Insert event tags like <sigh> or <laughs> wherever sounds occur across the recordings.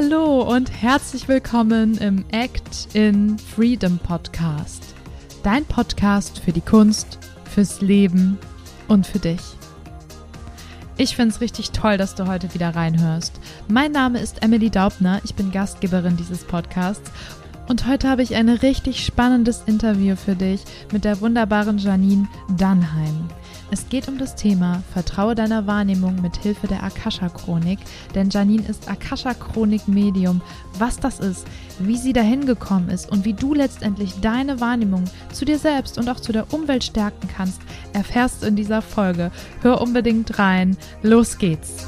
hallo und herzlich willkommen im Act in Freedom Podcast. Dein Podcast für die Kunst, fürs Leben und für dich. Ich finde es richtig toll, dass du heute wieder reinhörst. Mein Name ist Emily Daubner, ich bin Gastgeberin dieses Podcasts und heute habe ich ein richtig spannendes Interview für dich mit der wunderbaren Janine Dannheim. Es geht um das Thema Vertraue deiner Wahrnehmung mit Hilfe der Akasha-Chronik, denn Janine ist Akasha-Chronik-Medium. Was das ist, wie sie dahin gekommen ist und wie du letztendlich deine Wahrnehmung zu dir selbst und auch zu der Umwelt stärken kannst, erfährst du in dieser Folge. Hör unbedingt rein. Los geht's!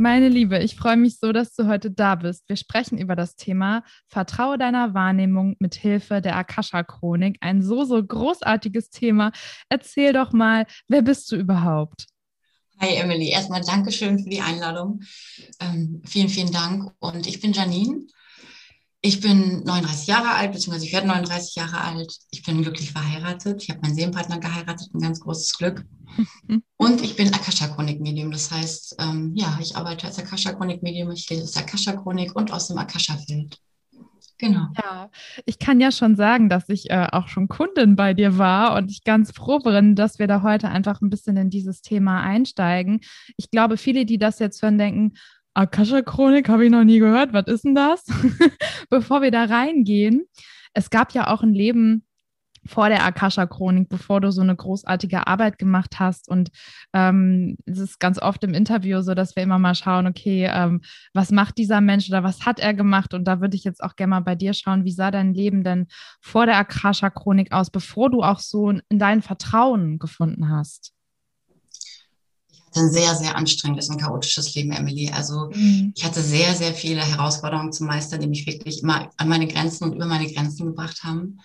Meine Liebe, ich freue mich so, dass du heute da bist. Wir sprechen über das Thema Vertraue deiner Wahrnehmung mit Hilfe der Akasha-Chronik. Ein so, so großartiges Thema. Erzähl doch mal, wer bist du überhaupt? Hi Emily, erstmal Dankeschön für die Einladung. Ähm, vielen, vielen Dank. Und ich bin Janine. Ich bin 39 Jahre alt, beziehungsweise ich werde 39 Jahre alt. Ich bin glücklich verheiratet. Ich habe meinen Seelenpartner geheiratet, ein ganz großes Glück. <laughs> Und ich bin Akasha-Chronik-Medium. Das heißt, ähm, ja, ich arbeite als Akasha-Chronik-Medium. Ich lese aus der Akasha-Chronik und aus dem Akasha-Feld. Genau. Ja, ich kann ja schon sagen, dass ich äh, auch schon Kundin bei dir war und ich ganz froh bin, dass wir da heute einfach ein bisschen in dieses Thema einsteigen. Ich glaube, viele, die das jetzt hören, denken, Akasha-Chronik habe ich noch nie gehört. Was ist denn das? <laughs> Bevor wir da reingehen, es gab ja auch ein Leben vor der Akasha-Chronik, bevor du so eine großartige Arbeit gemacht hast. Und ähm, es ist ganz oft im Interview so, dass wir immer mal schauen, okay, ähm, was macht dieser Mensch oder was hat er gemacht? Und da würde ich jetzt auch gerne mal bei dir schauen, wie sah dein Leben denn vor der Akasha-Chronik aus, bevor du auch so in dein Vertrauen gefunden hast? Ein sehr, sehr anstrengendes und chaotisches Leben, Emily. Also mhm. ich hatte sehr, sehr viele Herausforderungen zu meistern, die mich wirklich immer an meine Grenzen und über meine Grenzen gebracht haben.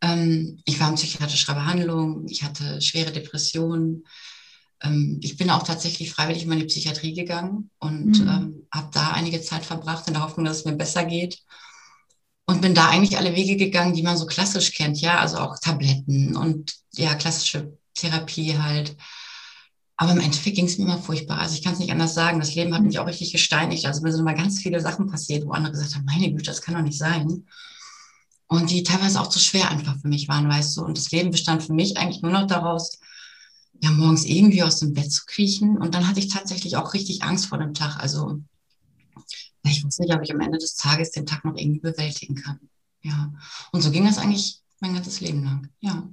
Ähm, ich war in psychiatrischer Behandlung, ich hatte schwere Depressionen. Ähm, ich bin auch tatsächlich freiwillig in meine Psychiatrie gegangen und mhm. ähm, habe da einige Zeit verbracht in der Hoffnung, dass es mir besser geht. Und bin da eigentlich alle Wege gegangen, die man so klassisch kennt, ja, also auch Tabletten und ja, klassische Therapie halt. Aber im Endeffekt ging es mir immer furchtbar. Also ich kann es nicht anders sagen. Das Leben hat mich mhm. auch richtig gesteinigt. Also mir sind immer ganz viele Sachen passiert, wo andere gesagt haben, meine Güte, das kann doch nicht sein und die teilweise auch zu schwer einfach für mich waren, weißt du. Und das Leben bestand für mich eigentlich nur noch daraus, ja, morgens irgendwie aus dem Bett zu kriechen. Und dann hatte ich tatsächlich auch richtig Angst vor dem Tag. Also ich wusste nicht, ob ich am Ende des Tages den Tag noch irgendwie bewältigen kann. Ja. Und so ging das eigentlich mein ganzes Leben lang. Ja.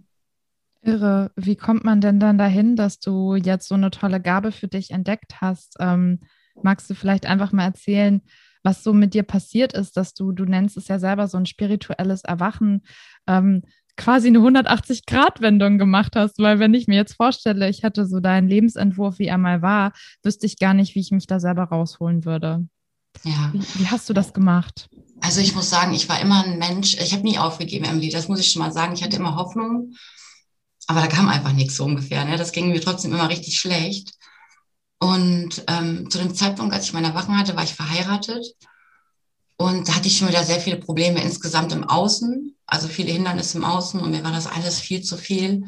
Irre. Wie kommt man denn dann dahin, dass du jetzt so eine tolle Gabe für dich entdeckt hast? Ähm, magst du vielleicht einfach mal erzählen, was so mit dir passiert ist, dass du, du nennst es ja selber so ein spirituelles Erwachen, ähm, quasi eine 180-Grad-Wendung gemacht hast, weil wenn ich mir jetzt vorstelle, ich hätte so deinen Lebensentwurf, wie er mal war, wüsste ich gar nicht, wie ich mich da selber rausholen würde. Ja. Wie, wie hast du das gemacht? Also ich muss sagen, ich war immer ein Mensch, ich habe nie aufgegeben, Emily, das muss ich schon mal sagen. Ich hatte immer Hoffnung, aber da kam einfach nichts so ungefähr. Ne? Das ging mir trotzdem immer richtig schlecht. Und ähm, zu dem Zeitpunkt, als ich meine Wachen hatte, war ich verheiratet. Und da hatte ich schon wieder sehr viele Probleme insgesamt im Außen, also viele Hindernisse im Außen. Und mir war das alles viel zu viel.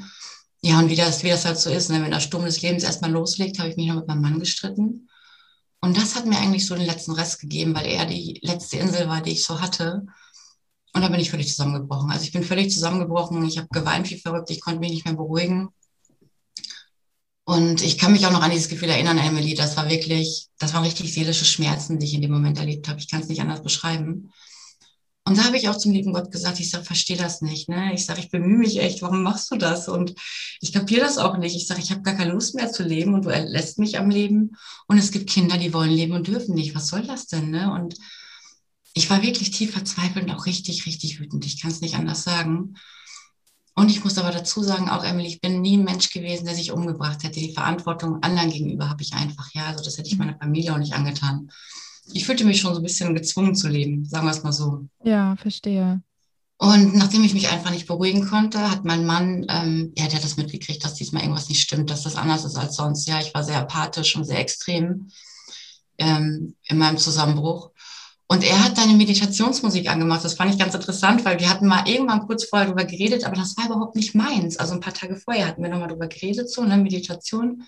Ja, und wie das, wie das halt so ist, ne? wenn der Sturm des Lebens erstmal loslegt, habe ich mich noch mit meinem Mann gestritten. Und das hat mir eigentlich so den letzten Rest gegeben, weil er die letzte Insel war, die ich so hatte. Und da bin ich völlig zusammengebrochen. Also ich bin völlig zusammengebrochen. Ich habe geweint wie verrückt. Ich konnte mich nicht mehr beruhigen. Und ich kann mich auch noch an dieses Gefühl erinnern, Emily. Das war wirklich, das waren richtig seelische Schmerzen, die ich in dem Moment erlebt habe. Ich kann es nicht anders beschreiben. Und da habe ich auch zum lieben Gott gesagt, ich sage, verstehe das nicht. Ne? Ich sage, ich bemühe mich echt, warum machst du das? Und ich kapiere das auch nicht. Ich sage, ich habe gar keine Lust mehr zu leben und du lässt mich am Leben. Und es gibt Kinder, die wollen leben und dürfen nicht. Was soll das denn? Ne? Und ich war wirklich tief verzweifelt und auch richtig, richtig wütend. Ich kann es nicht anders sagen. Und ich muss aber dazu sagen, auch Emily, ich bin nie ein Mensch gewesen, der sich umgebracht hätte. Die Verantwortung anderen gegenüber habe ich einfach, ja. Also das hätte ich meiner Familie auch nicht angetan. Ich fühlte mich schon so ein bisschen gezwungen zu leben, sagen wir es mal so. Ja, verstehe. Und nachdem ich mich einfach nicht beruhigen konnte, hat mein Mann, ähm, ja, der hat das mitgekriegt, dass diesmal irgendwas nicht stimmt, dass das anders ist als sonst. Ja, ich war sehr apathisch und sehr extrem ähm, in meinem Zusammenbruch. Und er hat dann eine Meditationsmusik angemacht. Das fand ich ganz interessant, weil wir hatten mal irgendwann kurz vorher darüber geredet, aber das war überhaupt nicht meins. Also ein paar Tage vorher hatten wir nochmal darüber geredet, so eine Meditation.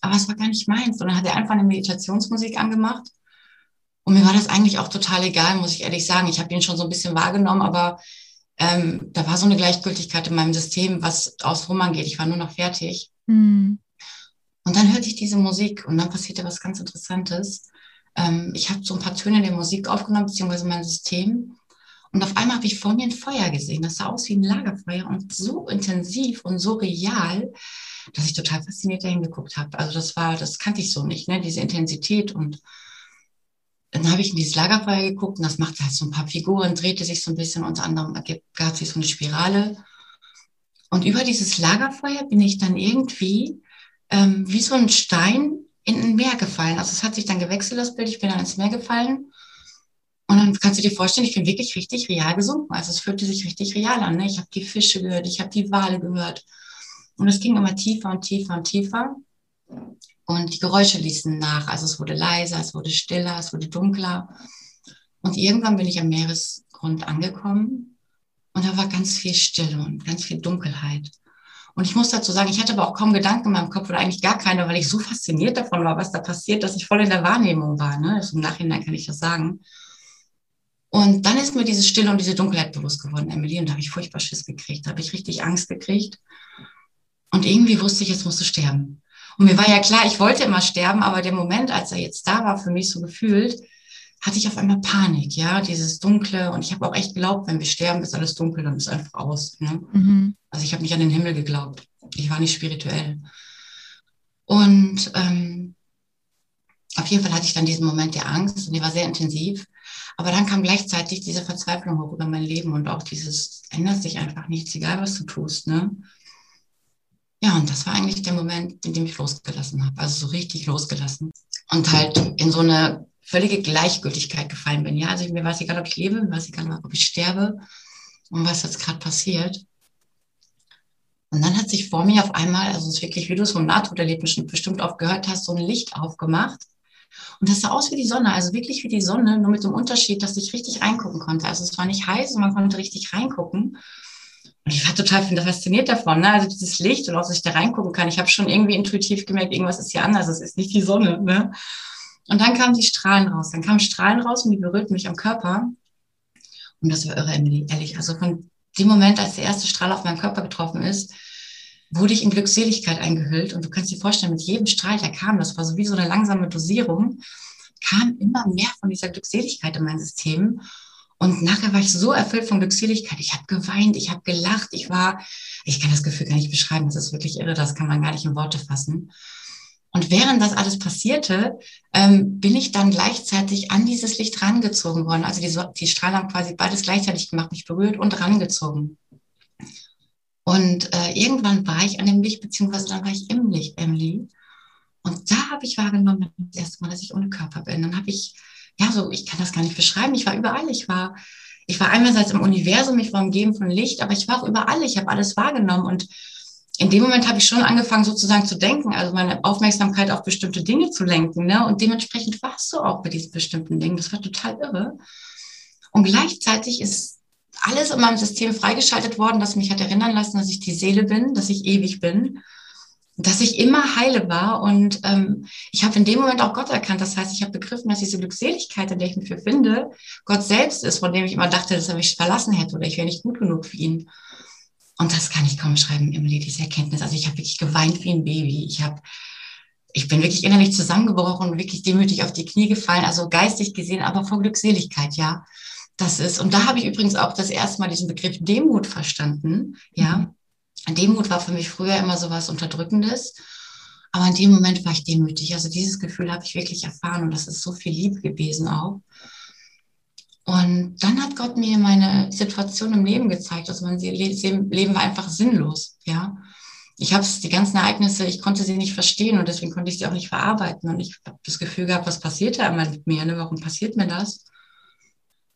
Aber es war gar nicht meins. Und dann hat er einfach eine Meditationsmusik angemacht. Und mir war das eigentlich auch total egal, muss ich ehrlich sagen. Ich habe ihn schon so ein bisschen wahrgenommen, aber ähm, da war so eine Gleichgültigkeit in meinem System, was aus rum angeht. Ich war nur noch fertig. Mhm. Und dann hörte ich diese Musik und dann passierte was ganz Interessantes. Ähm, ich habe so ein paar Töne der Musik aufgenommen, beziehungsweise mein System. Und auf einmal habe ich vor mir ein Feuer gesehen. Das sah aus wie ein Lagerfeuer und so intensiv und so real, dass ich total fasziniert dahin geguckt habe. Also das war, das kannte ich so nicht, ne? diese Intensität. Und dann habe ich in dieses Lagerfeuer geguckt und das machte halt so ein paar Figuren, drehte sich so ein bisschen. Unter anderem gab sich so eine Spirale. Und über dieses Lagerfeuer bin ich dann irgendwie ähm, wie so ein Stein in ein Meer gefallen. Also es hat sich dann gewechselt, das Bild. Ich bin dann ins Meer gefallen. Und dann kannst du dir vorstellen, ich bin wirklich richtig real gesunken. Also es fühlte sich richtig real an. Ne? Ich habe die Fische gehört, ich habe die Wale gehört. Und es ging immer tiefer und tiefer und tiefer. Und die Geräusche ließen nach. Also es wurde leiser, es wurde stiller, es wurde dunkler. Und irgendwann bin ich am Meeresgrund angekommen. Und da war ganz viel Stille und ganz viel Dunkelheit. Und ich muss dazu sagen, ich hatte aber auch kaum Gedanken in meinem Kopf oder eigentlich gar keine, weil ich so fasziniert davon war, was da passiert, dass ich voll in der Wahrnehmung war. Ne? Also Im Nachhinein kann ich das sagen. Und dann ist mir diese Stille und diese Dunkelheit bewusst geworden, Emily, und da habe ich furchtbar Schiss gekriegt, da habe ich richtig Angst gekriegt. Und irgendwie wusste ich, jetzt musst du sterben. Und mir war ja klar, ich wollte immer sterben, aber der Moment, als er jetzt da war, für mich so gefühlt, hatte ich auf einmal Panik, ja, dieses Dunkle. Und ich habe auch echt geglaubt, wenn wir sterben, ist alles dunkel, dann ist einfach aus. Ne? Mhm. Also ich habe nicht an den Himmel geglaubt. Ich war nicht spirituell. Und ähm, auf jeden Fall hatte ich dann diesen Moment der Angst und die war sehr intensiv. Aber dann kam gleichzeitig diese Verzweiflung hoch über mein Leben und auch dieses, ändert sich einfach nichts, egal was du tust. Ne? Ja, und das war eigentlich der Moment, in dem ich losgelassen habe. Also so richtig losgelassen. Und halt in so eine völlige Gleichgültigkeit gefallen bin. Ja, also mir war es egal, ob ich lebe, mir war es egal, ob ich sterbe und was jetzt gerade passiert. Und dann hat sich vor mir auf einmal, also es ist wirklich, wie du es vom Nahtoderlebnis bestimmt oft gehört hast, so ein Licht aufgemacht. Und das sah aus wie die Sonne, also wirklich wie die Sonne, nur mit dem Unterschied, dass ich richtig reingucken konnte. Also es war nicht heiß und man konnte richtig reingucken. Und ich war total fasziniert davon, ne? also dieses Licht und auch, dass ich da reingucken kann. Ich habe schon irgendwie intuitiv gemerkt, irgendwas ist hier anders, es ist nicht die Sonne. Ne? Und dann kamen die Strahlen raus. Dann kamen Strahlen raus und die berührten mich am Körper. Und das war irre, Emily, ehrlich. Also von dem Moment, als der erste Strahl auf meinen Körper getroffen ist, wurde ich in Glückseligkeit eingehüllt. Und du kannst dir vorstellen, mit jedem Strahl, der kam, das war so wie so eine langsame Dosierung, kam immer mehr von dieser Glückseligkeit in mein System. Und nachher war ich so erfüllt von Glückseligkeit. Ich habe geweint, ich habe gelacht, ich war, ich kann das Gefühl gar nicht beschreiben, das ist wirklich irre, das kann man gar nicht in Worte fassen. Und während das alles passierte, ähm, bin ich dann gleichzeitig an dieses Licht rangezogen worden. Also die, die Strahlen haben quasi beides gleichzeitig gemacht, mich berührt und rangezogen. Und äh, irgendwann war ich an dem Licht, beziehungsweise dann war ich im Licht, Emily. Und da habe ich wahrgenommen, das erste Mal, dass ich ohne Körper bin. Dann habe ich, ja, so, ich kann das gar nicht beschreiben. Ich war überall. Ich war, ich war einerseits im Universum, ich war umgeben von Licht, aber ich war auch überall. Ich habe alles wahrgenommen und in dem Moment habe ich schon angefangen, sozusagen zu denken, also meine Aufmerksamkeit auf bestimmte Dinge zu lenken. Ne? Und dementsprechend warst du auch bei diesen bestimmten Dingen. Das war total irre. Und gleichzeitig ist alles in meinem System freigeschaltet worden, das mich hat erinnern lassen, dass ich die Seele bin, dass ich ewig bin, dass ich immer heile war. Und ähm, ich habe in dem Moment auch Gott erkannt. Das heißt, ich habe begriffen, dass diese Glückseligkeit, in der ich mich befinde, Gott selbst ist, von dem ich immer dachte, dass er mich verlassen hätte oder ich wäre nicht gut genug für ihn. Und das kann ich kaum schreiben, Emily, diese Erkenntnis. Also ich habe wirklich geweint wie ein Baby. Ich habe, ich bin wirklich innerlich zusammengebrochen und wirklich demütig auf die Knie gefallen, also geistig gesehen, aber vor Glückseligkeit, ja. Das ist, und da habe ich übrigens auch das erste Mal diesen Begriff Demut verstanden, ja. Mhm. Demut war für mich früher immer so was Unterdrückendes. Aber in dem Moment war ich demütig. Also dieses Gefühl habe ich wirklich erfahren und das ist so viel Liebe gewesen auch. Und dann hat Gott mir meine Situation im Leben gezeigt. Also mein Leben war einfach sinnlos, ja. Ich habe die ganzen Ereignisse, ich konnte sie nicht verstehen und deswegen konnte ich sie auch nicht verarbeiten. Und ich habe das Gefühl gehabt, was passiert da immer mit mir? Ne? Warum passiert mir das?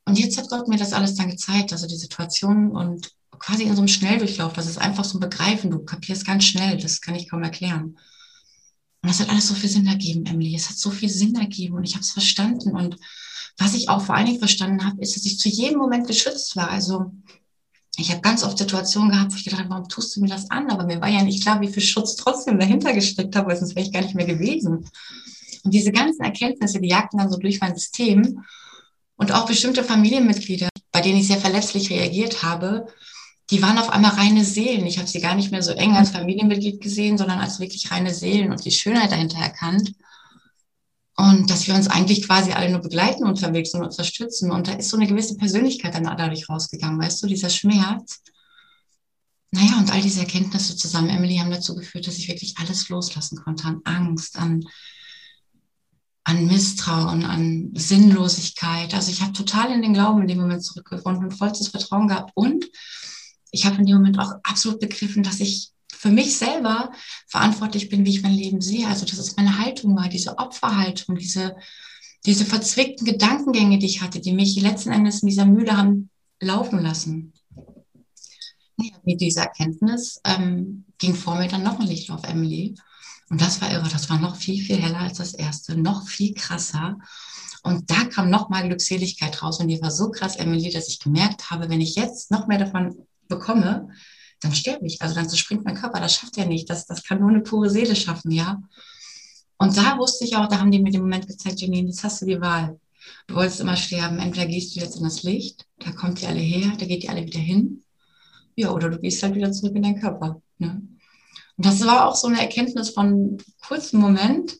Und jetzt hat Gott mir das alles dann gezeigt, also die Situation und quasi in so einem Schnelldurchlauf. Das ist einfach so ein Begreifen. Du kapierst ganz schnell. Das kann ich kaum erklären. Und das hat alles so viel Sinn ergeben, Emily. Es hat so viel Sinn ergeben und ich habe es verstanden und was ich auch vor allen Dingen verstanden habe, ist, dass ich zu jedem Moment geschützt war. Also ich habe ganz oft Situationen gehabt, wo ich gedacht habe, warum tust du mir das an? Aber mir war ja nicht klar, wie viel Schutz trotzdem dahinter gesteckt habe, weil sonst wäre ich gar nicht mehr gewesen. Und diese ganzen Erkenntnisse, die jagten dann so durch mein System. Und auch bestimmte Familienmitglieder, bei denen ich sehr verletzlich reagiert habe, die waren auf einmal reine Seelen. Ich habe sie gar nicht mehr so eng als Familienmitglied gesehen, sondern als wirklich reine Seelen und die Schönheit dahinter erkannt. Und dass wir uns eigentlich quasi alle nur begleiten unterwegs und unterstützen. Und da ist so eine gewisse Persönlichkeit dann dadurch rausgegangen, weißt du, dieser Schmerz. Naja, und all diese Erkenntnisse zusammen, Emily, haben dazu geführt, dass ich wirklich alles loslassen konnte an Angst, an, an Misstrauen, an Sinnlosigkeit. Also ich habe total in den Glauben in dem Moment zurückgefunden und vollstes Vertrauen gehabt. Und ich habe in dem Moment auch absolut begriffen, dass ich für mich selber verantwortlich bin, wie ich mein Leben sehe. Also dass es meine Haltung war, diese Opferhaltung, diese, diese verzwickten Gedankengänge, die ich hatte, die mich letzten Endes in dieser Mühle haben laufen lassen. Ja, mit dieser Erkenntnis ähm, ging vor mir dann noch ein Licht auf Emily. Und das war irre, das war noch viel, viel heller als das erste, noch viel krasser. Und da kam noch mal Glückseligkeit raus. Und die war so krass, Emily, dass ich gemerkt habe, wenn ich jetzt noch mehr davon bekomme, dann sterbe ich. Also dann zerspringt mein Körper. Das schafft er nicht. Das, das kann nur eine pure Seele schaffen, ja. Und da wusste ich auch, da haben die mir den Moment gezeigt, Janine, jetzt hast du die Wahl. Du wolltest immer sterben. Entweder gehst du jetzt in das Licht, da kommt die alle her, da geht die alle wieder hin. Ja, oder du gehst halt wieder zurück in deinen Körper. Ne? Und das war auch so eine Erkenntnis von einem kurzen Moment.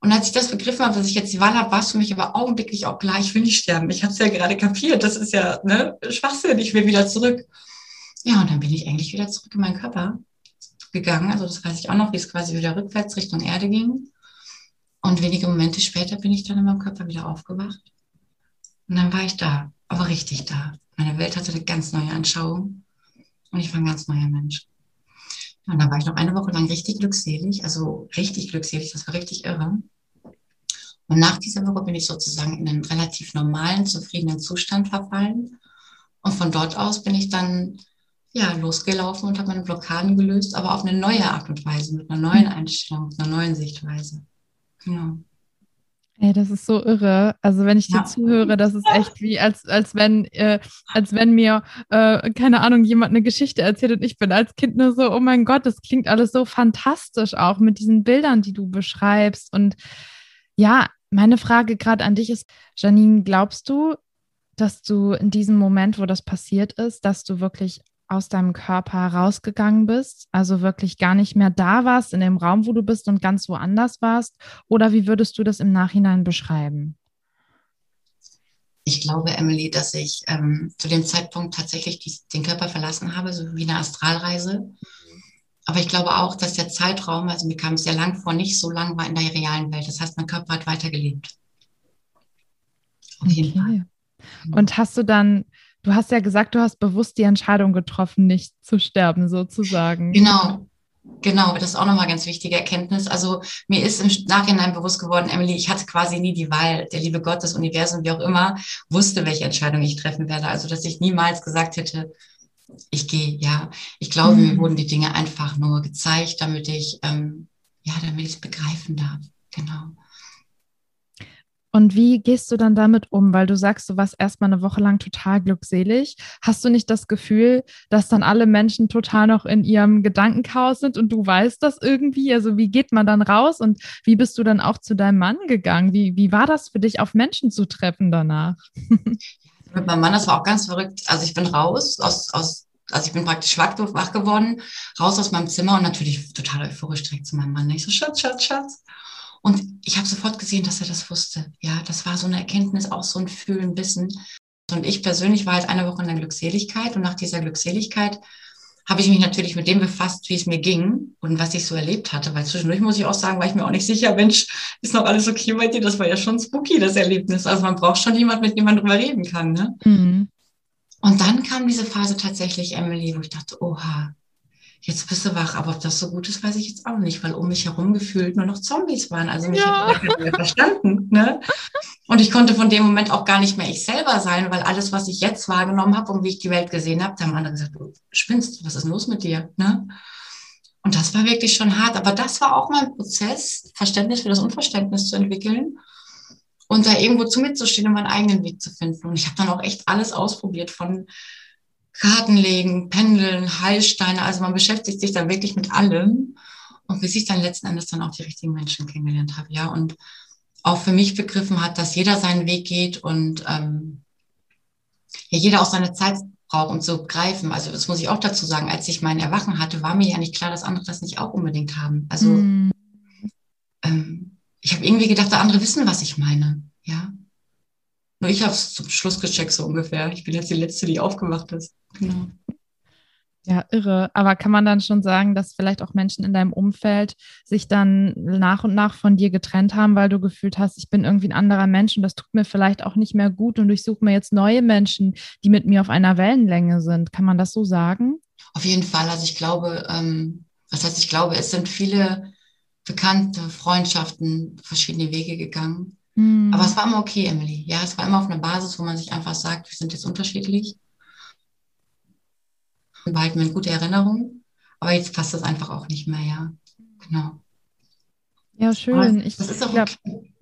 Und als ich das begriffen habe, dass ich jetzt die Wahl habe, war es für mich aber augenblicklich auch klar, ich will nicht sterben. Ich habe es ja gerade kapiert. Das ist ja ne, Schwachsinn. Ich will wieder zurück. Ja, und dann bin ich eigentlich wieder zurück in meinen Körper gegangen. Also das weiß ich auch noch, wie es quasi wieder rückwärts Richtung Erde ging. Und wenige Momente später bin ich dann in meinem Körper wieder aufgewacht. Und dann war ich da, aber richtig da. Meine Welt hatte eine ganz neue Anschauung und ich war ein ganz neuer Mensch. Und dann war ich noch eine Woche lang richtig glückselig, also richtig glückselig, das war richtig irre. Und nach dieser Woche bin ich sozusagen in einen relativ normalen, zufriedenen Zustand verfallen. Und von dort aus bin ich dann ja, losgelaufen und habe meine Blockaden gelöst, aber auf eine neue Art und Weise, mit einer neuen Einstellung, mit einer neuen Sichtweise. Genau. Ey, das ist so irre. Also wenn ich dir zuhöre, das ist echt wie, als, als wenn, äh, als wenn mir, äh, keine Ahnung, jemand eine Geschichte erzählt und ich bin als Kind nur so, oh mein Gott, das klingt alles so fantastisch auch mit diesen Bildern, die du beschreibst. Und ja, meine Frage gerade an dich ist, Janine, glaubst du, dass du in diesem Moment, wo das passiert ist, dass du wirklich aus deinem Körper rausgegangen bist, also wirklich gar nicht mehr da warst in dem Raum, wo du bist und ganz woanders warst? Oder wie würdest du das im Nachhinein beschreiben? Ich glaube, Emily, dass ich ähm, zu dem Zeitpunkt tatsächlich die, den Körper verlassen habe, so wie eine Astralreise. Aber ich glaube auch, dass der Zeitraum, also mir kam es sehr lang vor, nicht so lang war in der realen Welt. Das heißt, mein Körper hat weitergelebt. Auf jeden okay. Fall. Und hast du dann Du hast ja gesagt, du hast bewusst die Entscheidung getroffen, nicht zu sterben, sozusagen. Genau. Genau, das ist auch nochmal ganz wichtige Erkenntnis. Also mir ist im Nachhinein bewusst geworden, Emily, ich hatte quasi nie die Wahl. Der liebe Gott, das Universum, wie auch immer, wusste, welche Entscheidung ich treffen werde. Also dass ich niemals gesagt hätte, ich gehe, ja. Ich glaube, mhm. mir wurden die Dinge einfach nur gezeigt, damit ich, ähm, ja, damit ich es begreifen darf. Genau. Und wie gehst du dann damit um? Weil du sagst, du warst erstmal eine Woche lang total glückselig. Hast du nicht das Gefühl, dass dann alle Menschen total noch in ihrem Gedankenchaos sind und du weißt das irgendwie? Also wie geht man dann raus und wie bist du dann auch zu deinem Mann gegangen? Wie, wie war das für dich, auf Menschen zu treffen danach? <laughs> Mit meinem Mann, das war auch ganz verrückt. Also ich bin raus aus, aus also ich bin praktisch wach, wach geworden, raus aus meinem Zimmer und natürlich total euphorisch direkt zu meinem Mann. Ich so, Schatz, Schatz, Schatz. Und ich habe sofort gesehen, dass er das wusste. Ja, das war so eine Erkenntnis, auch so ein Fühlen, Wissen. Und ich persönlich war halt eine Woche in der Glückseligkeit und nach dieser Glückseligkeit habe ich mich natürlich mit dem befasst, wie es mir ging und was ich so erlebt hatte. Weil zwischendurch muss ich auch sagen, war ich mir auch nicht sicher, Mensch, ist noch alles okay bei dir? Das war ja schon spooky, das Erlebnis. Also man braucht schon jemand, mit dem man drüber reden kann. Ne? Mhm. Und dann kam diese Phase tatsächlich, Emily, wo ich dachte, oha, jetzt bist du wach, aber ob das so gut ist, weiß ich jetzt auch nicht, weil um mich herum gefühlt nur noch Zombies waren. Also mich ja. keiner mehr verstanden. Ne? Und ich konnte von dem Moment auch gar nicht mehr ich selber sein, weil alles, was ich jetzt wahrgenommen habe und wie ich die Welt gesehen habe, da haben andere gesagt, du spinnst, was ist los mit dir? Ne? Und das war wirklich schon hart. Aber das war auch mein Prozess, Verständnis für das Unverständnis zu entwickeln. und da irgendwo zu mitzustehen und meinen eigenen Weg zu finden. Und ich habe dann auch echt alles ausprobiert von Kartenlegen, Pendeln, Heilsteine. Also man beschäftigt sich dann wirklich mit allem. Und bis ich dann letzten Endes dann auch die richtigen Menschen kennengelernt habe, ja. Und auch für mich begriffen hat, dass jeder seinen Weg geht und ähm, ja, jeder auch seine Zeit braucht, um zu greifen. Also das muss ich auch dazu sagen, als ich mein Erwachen hatte, war mir ja nicht klar, dass andere das nicht auch unbedingt haben. Also mm. ähm, ich habe irgendwie gedacht, andere wissen, was ich meine. Ja. Nur ich habe es zum Schluss gecheckt, so ungefähr. Ich bin jetzt die Letzte, die aufgewacht ist. Genau. Ja, irre. Aber kann man dann schon sagen, dass vielleicht auch Menschen in deinem Umfeld sich dann nach und nach von dir getrennt haben, weil du gefühlt hast, ich bin irgendwie ein anderer Mensch und das tut mir vielleicht auch nicht mehr gut und ich suche mir jetzt neue Menschen, die mit mir auf einer Wellenlänge sind. Kann man das so sagen? Auf jeden Fall. Also ich glaube, ähm, was heißt ich glaube, es sind viele bekannte Freundschaften verschiedene Wege gegangen. Mhm. Aber es war immer okay, Emily. Ja, es war immer auf einer Basis, wo man sich einfach sagt, wir sind jetzt unterschiedlich behalten wir eine gute Erinnerung. Aber jetzt passt das einfach auch nicht mehr, ja. Genau. Ja, schön. ich, das ist auch okay.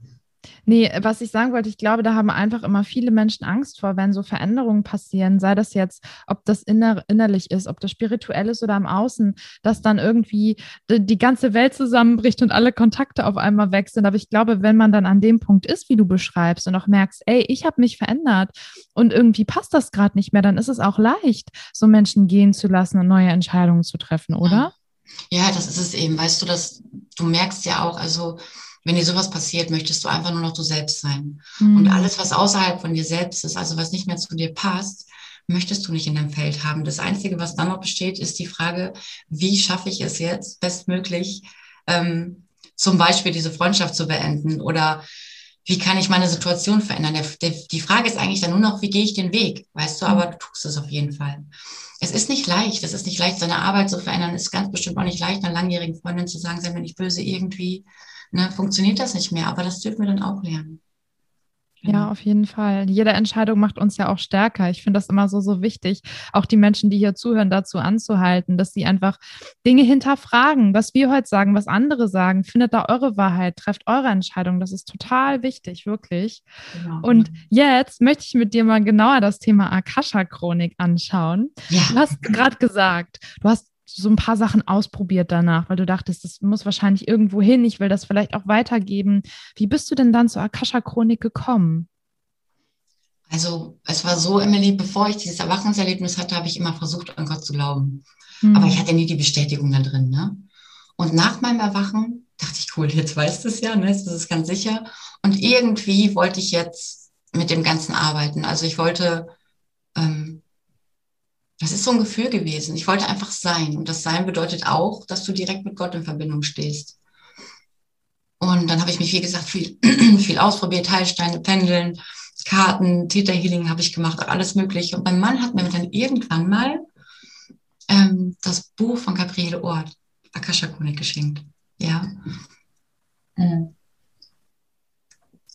Nee, was ich sagen wollte, ich glaube, da haben einfach immer viele Menschen Angst vor, wenn so Veränderungen passieren, sei das jetzt, ob das inner, innerlich ist, ob das spirituell ist oder im Außen, dass dann irgendwie die, die ganze Welt zusammenbricht und alle Kontakte auf einmal weg sind. Aber ich glaube, wenn man dann an dem Punkt ist, wie du beschreibst und auch merkst, ey, ich habe mich verändert und irgendwie passt das gerade nicht mehr, dann ist es auch leicht, so Menschen gehen zu lassen und neue Entscheidungen zu treffen, oder? Ja, das ist es eben. Weißt du, dass du merkst ja auch, also wenn dir sowas passiert, möchtest du einfach nur noch du selbst sein. Mhm. Und alles, was außerhalb von dir selbst ist, also was nicht mehr zu dir passt, möchtest du nicht in deinem Feld haben. Das Einzige, was dann noch besteht, ist die Frage, wie schaffe ich es jetzt bestmöglich, ähm, zum Beispiel diese Freundschaft zu beenden oder wie kann ich meine Situation verändern? Der, der, die Frage ist eigentlich dann nur noch, wie gehe ich den Weg? Weißt du, aber du tust es auf jeden Fall. Es ist nicht leicht, es ist nicht leicht, seine Arbeit zu verändern. Es ist ganz bestimmt auch nicht leicht, einer langjährigen Freundin zu sagen, sei mir nicht böse irgendwie ne, funktioniert das nicht mehr. Aber das dürfen wir dann auch lernen. Ja, genau. auf jeden Fall. Jede Entscheidung macht uns ja auch stärker. Ich finde das immer so, so wichtig, auch die Menschen, die hier zuhören, dazu anzuhalten, dass sie einfach Dinge hinterfragen, was wir heute sagen, was andere sagen. Findet da eure Wahrheit, trefft eure Entscheidung. Das ist total wichtig, wirklich. Genau. Und jetzt möchte ich mit dir mal genauer das Thema Akasha-Chronik anschauen. Ja. Du hast gerade gesagt, du hast so ein paar Sachen ausprobiert danach, weil du dachtest, das muss wahrscheinlich irgendwo hin, ich will das vielleicht auch weitergeben. Wie bist du denn dann zur Akasha-Chronik gekommen? Also es war so, Emily, bevor ich dieses Erwachenserlebnis hatte, habe ich immer versucht, an Gott zu glauben. Mhm. Aber ich hatte nie die Bestätigung da drin. Ne? Und nach meinem Erwachen dachte ich, cool, jetzt weißt du es ja, ne? das ist ganz sicher. Und irgendwie wollte ich jetzt mit dem Ganzen arbeiten. Also ich wollte ähm, das ist so ein Gefühl gewesen. Ich wollte einfach sein. Und das Sein bedeutet auch, dass du direkt mit Gott in Verbindung stehst. Und dann habe ich mich, wie gesagt, viel, <clears throat> viel ausprobiert, Heilsteine, Pendeln, Karten, Täterhealing habe ich gemacht, alles mögliche. Und mein Mann hat mir dann irgendwann mal ähm, das Buch von Gabriele Ort, Akasha Chronik, geschenkt. Ja. Mhm.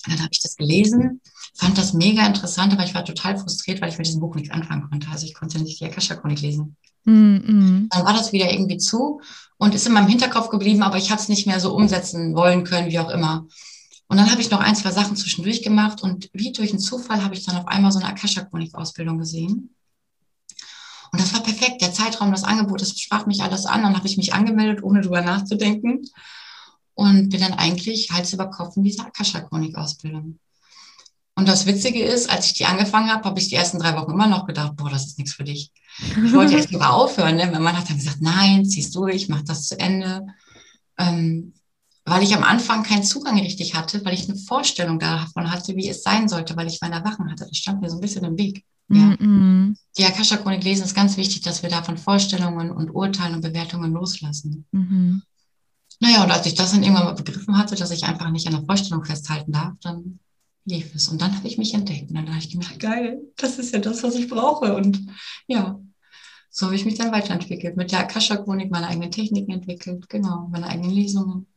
Dann habe ich das gelesen, fand das mega interessant, aber ich war total frustriert, weil ich mit diesem Buch nichts anfangen konnte. Also ich konnte nicht die Akasha-Chronik lesen. -hmm. Dann war das wieder irgendwie zu und ist in meinem Hinterkopf geblieben, aber ich habe es nicht mehr so umsetzen wollen können, wie auch immer. Und dann habe ich noch ein, zwei Sachen zwischendurch gemacht und wie durch einen Zufall habe ich dann auf einmal so eine Akasha-Chronik-Ausbildung gesehen. Und das war perfekt. Der Zeitraum, das Angebot, das sprach mich alles an. Dann habe ich mich angemeldet, ohne drüber nachzudenken und bin dann eigentlich Hals über Kopf in dieser Akasha-Chronik-Ausbildung. Und das Witzige ist, als ich die angefangen habe, habe ich die ersten drei Wochen immer noch gedacht, boah, das ist nichts für dich. Ich wollte jetzt sogar aufhören. Ne? Mein Mann hat dann gesagt, nein, zieh's durch, mach das zu Ende. Ähm, weil ich am Anfang keinen Zugang richtig hatte, weil ich eine Vorstellung davon hatte, wie es sein sollte, weil ich meine Erwachen hatte. Das stand mir so ein bisschen im Weg. Ja. Mm -mm. Die Akasha-Chronik lesen ist ganz wichtig, dass wir da von Vorstellungen und Urteilen und Bewertungen loslassen. Mm -hmm. Naja, und als ich das dann irgendwann mal begriffen hatte, dass ich einfach nicht an der Vorstellung festhalten darf, dann lief es. Und dann habe ich mich entdeckt. Und dann habe ich gedacht, geil, das ist ja das, was ich brauche. Und ja, so habe ich mich dann weiterentwickelt. Mit der Akasha-Chronik meine eigenen Techniken entwickelt, genau, meine eigenen Lesungen.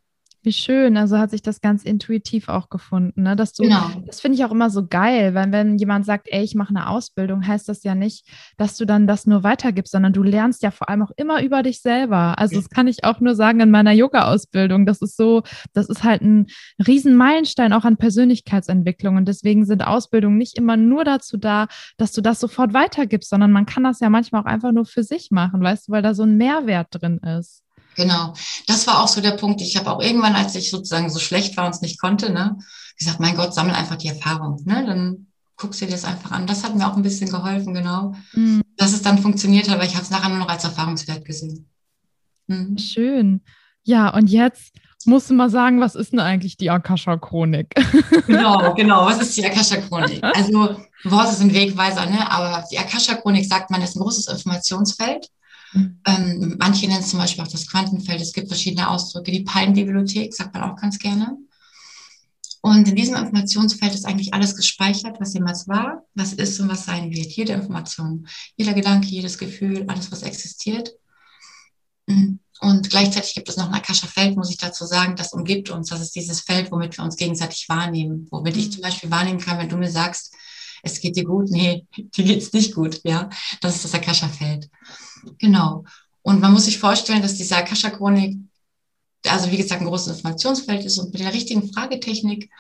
Wie schön, also hat sich das ganz intuitiv auch gefunden, ne? Dass du, genau. das finde ich auch immer so geil, weil wenn jemand sagt, ey, ich mache eine Ausbildung, heißt das ja nicht, dass du dann das nur weitergibst, sondern du lernst ja vor allem auch immer über dich selber. Also das kann ich auch nur sagen in meiner Yoga-Ausbildung. Das ist so, das ist halt ein riesen Meilenstein auch an Persönlichkeitsentwicklung. Und deswegen sind Ausbildungen nicht immer nur dazu da, dass du das sofort weitergibst, sondern man kann das ja manchmal auch einfach nur für sich machen, weißt du, weil da so ein Mehrwert drin ist. Genau, das war auch so der Punkt. Ich habe auch irgendwann, als ich sozusagen so schlecht war und es nicht konnte, ne, gesagt, mein Gott, sammel einfach die Erfahrung. Ne? Dann guckst du dir das einfach an. Das hat mir auch ein bisschen geholfen, genau, mhm. dass es dann funktioniert hat, aber ich habe es nachher nur noch als Erfahrungswert gesehen. Mhm. Schön. Ja, und jetzt musst du mal sagen, was ist denn eigentlich die Akasha-Chronik? <laughs> Genau, genau. Was ist die Akasha-Chronik? Also, Worte sind Wegweiser, ne? aber die Akasha-Chronik sagt man, ist ein großes Informationsfeld ähm, manche nennen es zum Beispiel auch das Quantenfeld. Es gibt verschiedene Ausdrücke. Die Pallenbibliothek sagt man auch ganz gerne. Und in diesem Informationsfeld ist eigentlich alles gespeichert, was jemals war, was ist und was sein wird. Jede Information, jeder Gedanke, jedes Gefühl, alles, was existiert. Und gleichzeitig gibt es noch ein Akasha-Feld, muss ich dazu sagen, das umgibt uns. Das ist dieses Feld, womit wir uns gegenseitig wahrnehmen. Womit ich mhm. zum Beispiel wahrnehmen kann, wenn du mir sagst, es geht dir gut, nee, <laughs> dir geht's nicht gut, ja. Das ist das Akasha-Feld. Genau. Und man muss sich vorstellen, dass diese Akasha-Chronik, also wie gesagt, ein großes Informationsfeld ist und mit der richtigen Fragetechnik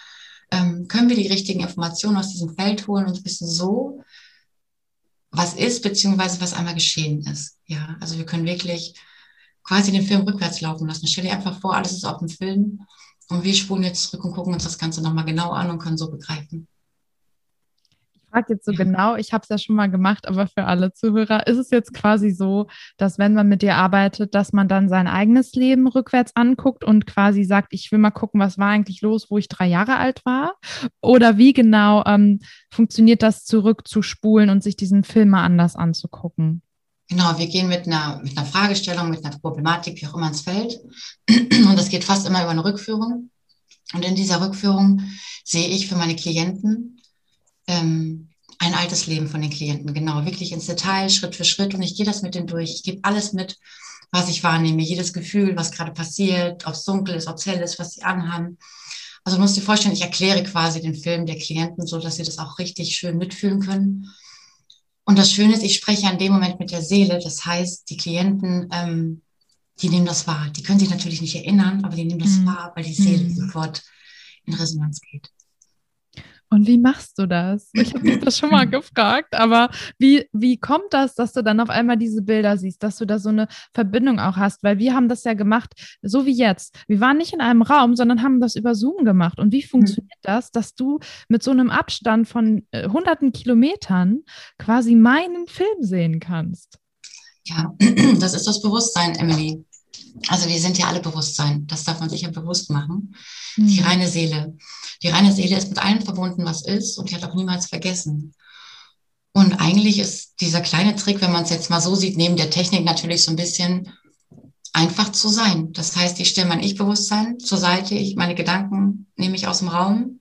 ähm, können wir die richtigen Informationen aus diesem Feld holen und wissen so, was ist, beziehungsweise was einmal geschehen ist. Ja, also wir können wirklich quasi den Film rückwärts laufen lassen. Stell dir einfach vor, alles ist auf dem Film und wir spulen jetzt zurück und gucken uns das Ganze nochmal genau an und können so begreifen frage jetzt so genau, ich habe es ja schon mal gemacht, aber für alle Zuhörer, ist es jetzt quasi so, dass wenn man mit dir arbeitet, dass man dann sein eigenes Leben rückwärts anguckt und quasi sagt, ich will mal gucken, was war eigentlich los, wo ich drei Jahre alt war? Oder wie genau ähm, funktioniert das, zurückzuspulen und sich diesen Film mal anders anzugucken? Genau, wir gehen mit einer, mit einer Fragestellung, mit einer Problematik, wie auch immer ins Feld. <clears throat> Und das geht fast immer über eine Rückführung. Und in dieser Rückführung sehe ich für meine Klienten ähm, ein altes Leben von den Klienten, genau, wirklich ins Detail, Schritt für Schritt. Und ich gehe das mit denen durch. Ich gebe alles mit, was ich wahrnehme, jedes Gefühl, was gerade passiert, ob es dunkel ist, ob es hell ist, was sie anhaben. Also du musst dir vorstellen, ich erkläre quasi den Film der Klienten, so dass sie das auch richtig schön mitfühlen können. Und das Schöne ist, ich spreche an dem Moment mit der Seele. Das heißt, die Klienten, ähm, die nehmen das wahr. Die können sich natürlich nicht erinnern, aber die nehmen das mhm. wahr, weil die Seele mhm. sofort in Resonanz geht. Und wie machst du das? Ich habe mich das schon mal <laughs> gefragt, aber wie, wie kommt das, dass du dann auf einmal diese Bilder siehst, dass du da so eine Verbindung auch hast? Weil wir haben das ja gemacht, so wie jetzt. Wir waren nicht in einem Raum, sondern haben das über Zoom gemacht. Und wie funktioniert mhm. das, dass du mit so einem Abstand von äh, hunderten Kilometern quasi meinen Film sehen kannst? Ja, <clears throat> das ist das Bewusstsein, Emily. Also wir sind ja alle Bewusstsein. Das darf man sich ja bewusst machen. Mhm. Die reine Seele. Die reine Seele ist mit allem verbunden, was ist und die hat auch niemals vergessen. Und eigentlich ist dieser kleine Trick, wenn man es jetzt mal so sieht, neben der Technik natürlich so ein bisschen einfach zu sein. Das heißt, ich stelle mein Ich-Bewusstsein zur Seite, ich meine Gedanken nehme ich aus dem Raum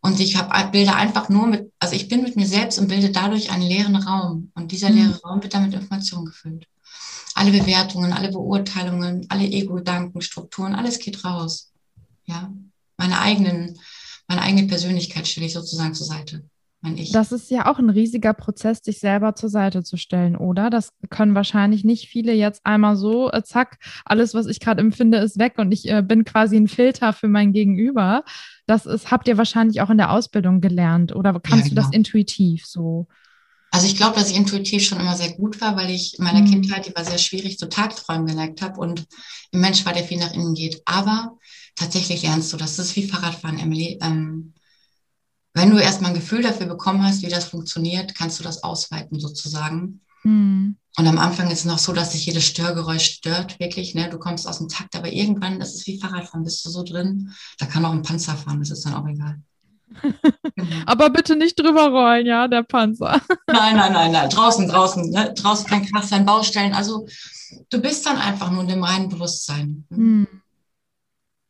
und ich habe Bilder einfach nur mit, also ich bin mit mir selbst und bilde dadurch einen leeren Raum. Und dieser mhm. leere Raum wird dann mit Informationen gefüllt. Alle Bewertungen, alle Beurteilungen, alle Ego-Gedanken, Strukturen, alles geht raus. Ja, meine eigenen meine eigene Persönlichkeit stelle ich sozusagen zur Seite. Das ist ja auch ein riesiger Prozess, sich selber zur Seite zu stellen, oder? Das können wahrscheinlich nicht viele jetzt einmal so, äh, zack, alles, was ich gerade empfinde, ist weg und ich äh, bin quasi ein Filter für mein Gegenüber. Das ist, habt ihr wahrscheinlich auch in der Ausbildung gelernt oder kannst ja, genau. du das genau. intuitiv so? Also ich glaube, dass ich intuitiv schon immer sehr gut war, weil ich in meiner mhm. Kindheit, die war sehr schwierig, zu Tagträumen geneigt habe und ein Mensch war, der viel nach innen geht. Aber tatsächlich lernst du das. Das ist wie Fahrradfahren, Emily. Ähm, wenn du erstmal ein Gefühl dafür bekommen hast, wie das funktioniert, kannst du das ausweiten sozusagen. Mhm. Und am Anfang ist es noch so, dass sich jedes Störgeräusch stört, wirklich. Ne? Du kommst aus dem Takt, aber irgendwann, das ist wie Fahrradfahren, bist du so drin. Da kann auch ein Panzer fahren, das ist dann auch egal. Aber bitte nicht drüber rollen, ja, der Panzer. <laughs> nein, nein, nein, nein. Draußen, draußen. Ne? Draußen kann krass sein, Baustellen. Also du bist dann einfach nur in dem reinen Bewusstsein. Mhm.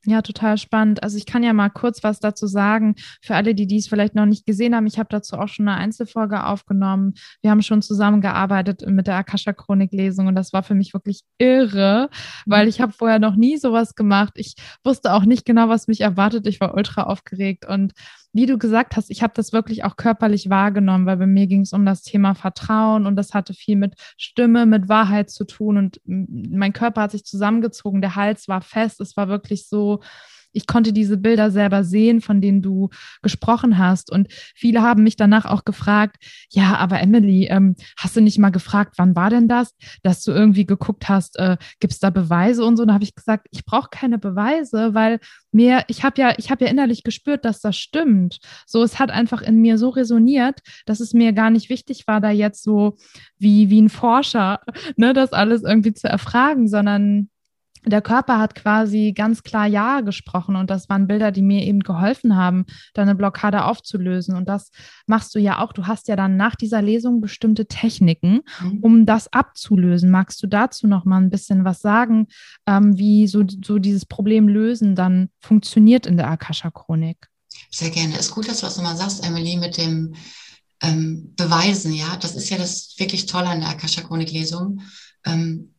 Ja, total spannend. Also ich kann ja mal kurz was dazu sagen für alle, die dies vielleicht noch nicht gesehen haben. Ich habe dazu auch schon eine Einzelfolge aufgenommen. Wir haben schon zusammengearbeitet mit der Akasha-Chronik-Lesung und das war für mich wirklich irre, weil mhm. ich habe vorher noch nie sowas gemacht. Ich wusste auch nicht genau, was mich erwartet. Ich war ultra aufgeregt und wie du gesagt hast, ich habe das wirklich auch körperlich wahrgenommen, weil bei mir ging es um das Thema Vertrauen und das hatte viel mit Stimme, mit Wahrheit zu tun und mein Körper hat sich zusammengezogen, der Hals war fest, es war wirklich so, ich konnte diese Bilder selber sehen, von denen du gesprochen hast. Und viele haben mich danach auch gefragt, ja, aber Emily, ähm, hast du nicht mal gefragt, wann war denn das, dass du irgendwie geguckt hast, äh, gibt es da Beweise und so? Und da habe ich gesagt, ich brauche keine Beweise, weil mir, ich habe ja, ich habe ja innerlich gespürt, dass das stimmt. So, es hat einfach in mir so resoniert, dass es mir gar nicht wichtig war, da jetzt so wie, wie ein Forscher, <laughs> ne, das alles irgendwie zu erfragen, sondern der Körper hat quasi ganz klar Ja gesprochen und das waren Bilder, die mir eben geholfen haben, deine Blockade aufzulösen. Und das machst du ja auch. Du hast ja dann nach dieser Lesung bestimmte Techniken, mhm. um das abzulösen. Magst du dazu noch mal ein bisschen was sagen, ähm, wie so, so dieses Problem lösen dann funktioniert in der Akasha-Chronik? Sehr gerne. Ist gut, dass du was nochmal sagst, Emily, mit dem ähm, Beweisen. Ja, das ist ja das wirklich Tolle an der Akasha-Chronik-Lesung. Ähm,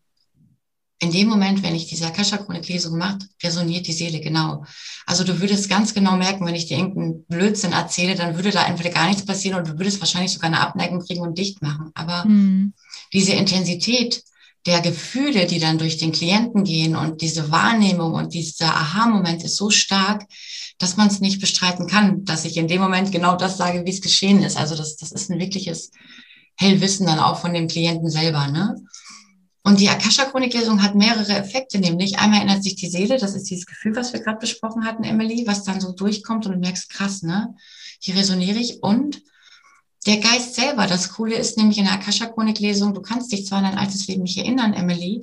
in dem Moment, wenn ich diese Akasha-Chronik-Lesung mache, resoniert die Seele genau. Also du würdest ganz genau merken, wenn ich dir irgendeinen Blödsinn erzähle, dann würde da entweder gar nichts passieren und du würdest wahrscheinlich sogar eine Abneigung kriegen und dicht machen. Aber mhm. diese Intensität der Gefühle, die dann durch den Klienten gehen und diese Wahrnehmung und dieser Aha-Moment ist so stark, dass man es nicht bestreiten kann, dass ich in dem Moment genau das sage, wie es geschehen ist. Also das, das ist ein wirkliches Hellwissen dann auch von dem Klienten selber. Ne? Und die Akasha-Chronik-Lesung hat mehrere Effekte, nämlich einmal ändert sich die Seele, das ist dieses Gefühl, was wir gerade besprochen hatten, Emily, was dann so durchkommt und du merkst, krass, ne? Hier resoniere ich. Und der Geist selber, das Coole ist nämlich in der Akasha-Chronik-Lesung, du kannst dich zwar an dein altes Leben nicht erinnern, Emily,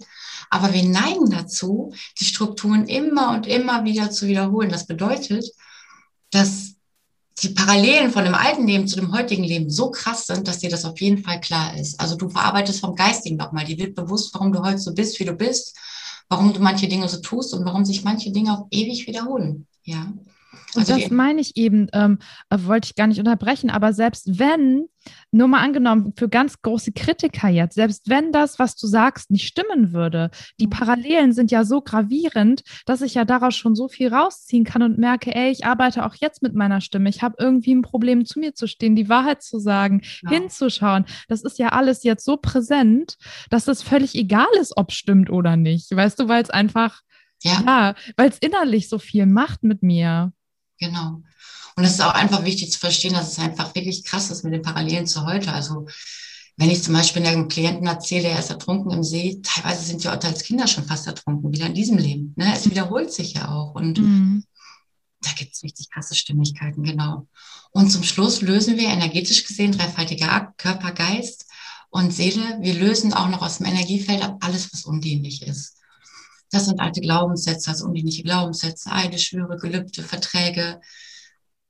aber wir neigen dazu, die Strukturen immer und immer wieder zu wiederholen. Das bedeutet, dass die Parallelen von dem alten Leben zu dem heutigen Leben so krass sind, dass dir das auf jeden Fall klar ist. Also du verarbeitest vom Geistigen nochmal. Dir wird bewusst, warum du heute so bist, wie du bist, warum du manche Dinge so tust und warum sich manche Dinge auch ewig wiederholen. Ja. Also und das meine ich eben, ähm, äh, wollte ich gar nicht unterbrechen, aber selbst wenn, nur mal angenommen, für ganz große Kritiker jetzt, selbst wenn das, was du sagst, nicht stimmen würde, die mhm. Parallelen sind ja so gravierend, dass ich ja daraus schon so viel rausziehen kann und merke, ey, ich arbeite auch jetzt mit meiner Stimme. Ich habe irgendwie ein Problem, zu mir zu stehen, die Wahrheit zu sagen, ja. hinzuschauen. Das ist ja alles jetzt so präsent, dass es völlig egal ist, ob stimmt oder nicht. Weißt du, weil es einfach, ja, ja weil es innerlich so viel macht mit mir. Genau. Und es ist auch einfach wichtig zu verstehen, dass es einfach wirklich krass ist mit den Parallelen zu heute. Also wenn ich zum Beispiel einem Klienten erzähle, er ist ertrunken im See, teilweise sind wir als Kinder schon fast ertrunken, wieder in diesem Leben. Ne? Es wiederholt sich ja auch. Und mhm. da gibt es richtig krasse Stimmigkeiten, genau. Und zum Schluss lösen wir energetisch gesehen dreifaltiger Akt, Körper, Geist und Seele. Wir lösen auch noch aus dem Energiefeld ab alles, was undienlich ist. Das sind alte Glaubenssätze, also undienliche Glaubenssätze, Eide, Schwüre, Gelübde, Verträge,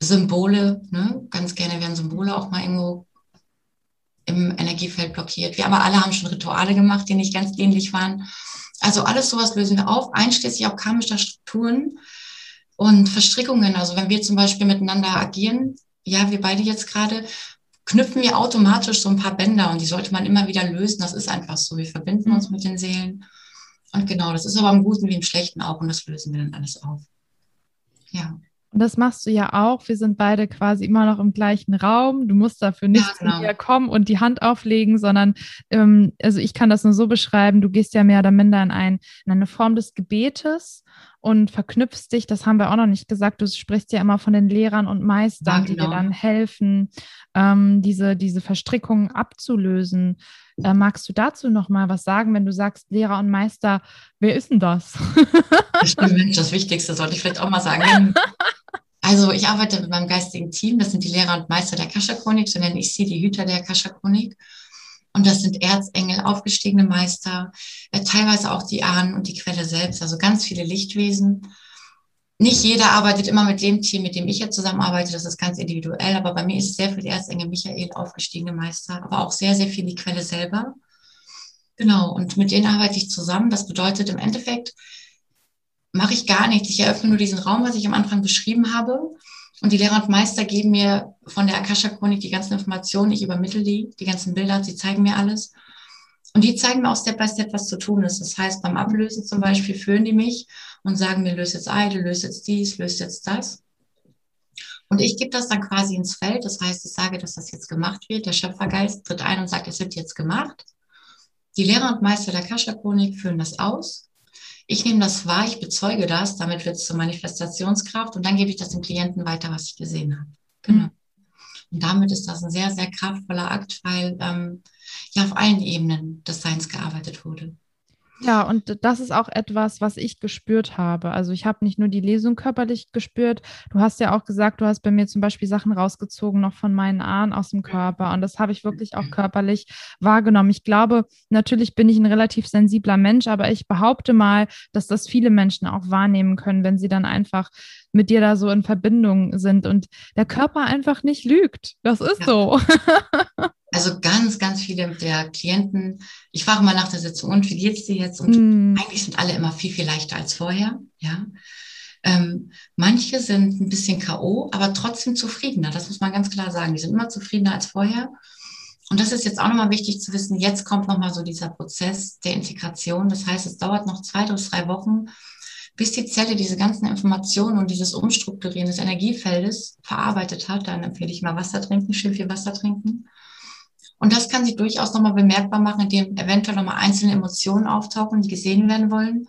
Symbole. Ne? Ganz gerne werden Symbole auch mal irgendwo im Energiefeld blockiert. Wir aber alle haben schon Rituale gemacht, die nicht ganz dienlich waren. Also alles sowas lösen wir auf, einschließlich auch karmischer Strukturen und Verstrickungen. Also wenn wir zum Beispiel miteinander agieren, ja, wir beide jetzt gerade, knüpfen wir automatisch so ein paar Bänder und die sollte man immer wieder lösen. Das ist einfach so. Wir verbinden uns mit den Seelen und genau, das ist aber im Guten wie im Schlechten auch und das lösen wir dann alles auf. Ja. Und das machst du ja auch. Wir sind beide quasi immer noch im gleichen Raum. Du musst dafür nicht ja, genau. zu mir kommen und die Hand auflegen, sondern ähm, also ich kann das nur so beschreiben, du gehst ja mehr oder minder in, ein, in eine Form des Gebetes und verknüpfst dich, das haben wir auch noch nicht gesagt, du sprichst ja immer von den Lehrern und Meistern, ja, genau. die dir genau. dann helfen, ähm, diese, diese Verstrickungen abzulösen. Äh, magst du dazu noch mal was sagen, wenn du sagst Lehrer und Meister, wer ist denn das? das stimmt, das Wichtigste sollte ich vielleicht auch mal sagen. Also ich arbeite mit meinem geistigen Team, das sind die Lehrer und Meister der Kascha-Chronik, so nenne ich sie, die Hüter der Kascha-Chronik. Und das sind Erzengel, aufgestiegene Meister, äh, teilweise auch die Ahnen und die Quelle selbst, also ganz viele Lichtwesen. Nicht jeder arbeitet immer mit dem Team, mit dem ich jetzt zusammenarbeite, das ist ganz individuell, aber bei mir ist sehr viel Erzengel Michael, aufgestiegene Meister, aber auch sehr, sehr viel die Quelle selber. Genau, und mit denen arbeite ich zusammen. Das bedeutet im Endeffekt, mache ich gar nichts. Ich eröffne nur diesen Raum, was ich am Anfang beschrieben habe. Und die Lehrer und Meister geben mir von der Akasha-Chronik die ganzen Informationen. Ich übermittle die, die ganzen Bilder, sie zeigen mir alles. Und die zeigen mir auch Step by Step, was zu tun ist. Das heißt, beim Ablösen zum Beispiel führen die mich und sagen mir, löse jetzt Eide, löse jetzt dies, löse jetzt das. Und ich gebe das dann quasi ins Feld. Das heißt, ich sage, dass das jetzt gemacht wird. Der Schöpfergeist tritt ein und sagt, es wird jetzt gemacht. Die Lehrer und Meister der Akasha-Chronik führen das aus. Ich nehme das wahr, ich bezeuge das, damit wird es zur Manifestationskraft und dann gebe ich das dem Klienten weiter, was ich gesehen habe. Genau. Mhm. Und damit ist das ein sehr, sehr kraftvoller Akt, weil ähm, ja auf allen Ebenen des Seins gearbeitet wurde. Ja, und das ist auch etwas, was ich gespürt habe. Also ich habe nicht nur die Lesung körperlich gespürt, du hast ja auch gesagt, du hast bei mir zum Beispiel Sachen rausgezogen, noch von meinen Ahnen aus dem Körper. Und das habe ich wirklich auch körperlich wahrgenommen. Ich glaube, natürlich bin ich ein relativ sensibler Mensch, aber ich behaupte mal, dass das viele Menschen auch wahrnehmen können, wenn sie dann einfach mit dir da so in Verbindung sind und der Körper einfach nicht lügt. Das ist ja. so. <laughs> Also ganz, ganz viele der Klienten, ich frage mal nach der Sitzung, und wie geht's dir jetzt? Und mm. eigentlich sind alle immer viel, viel leichter als vorher, ja. Ähm, manche sind ein bisschen K.O., aber trotzdem zufriedener. Das muss man ganz klar sagen. Die sind immer zufriedener als vorher. Und das ist jetzt auch nochmal wichtig zu wissen. Jetzt kommt nochmal so dieser Prozess der Integration. Das heißt, es dauert noch zwei bis drei Wochen, bis die Zelle diese ganzen Informationen und dieses Umstrukturieren des Energiefeldes verarbeitet hat. Dann empfehle ich mal Wasser trinken, schön viel Wasser trinken. Und das kann sich durchaus nochmal bemerkbar machen, indem eventuell nochmal einzelne Emotionen auftauchen, die gesehen werden wollen.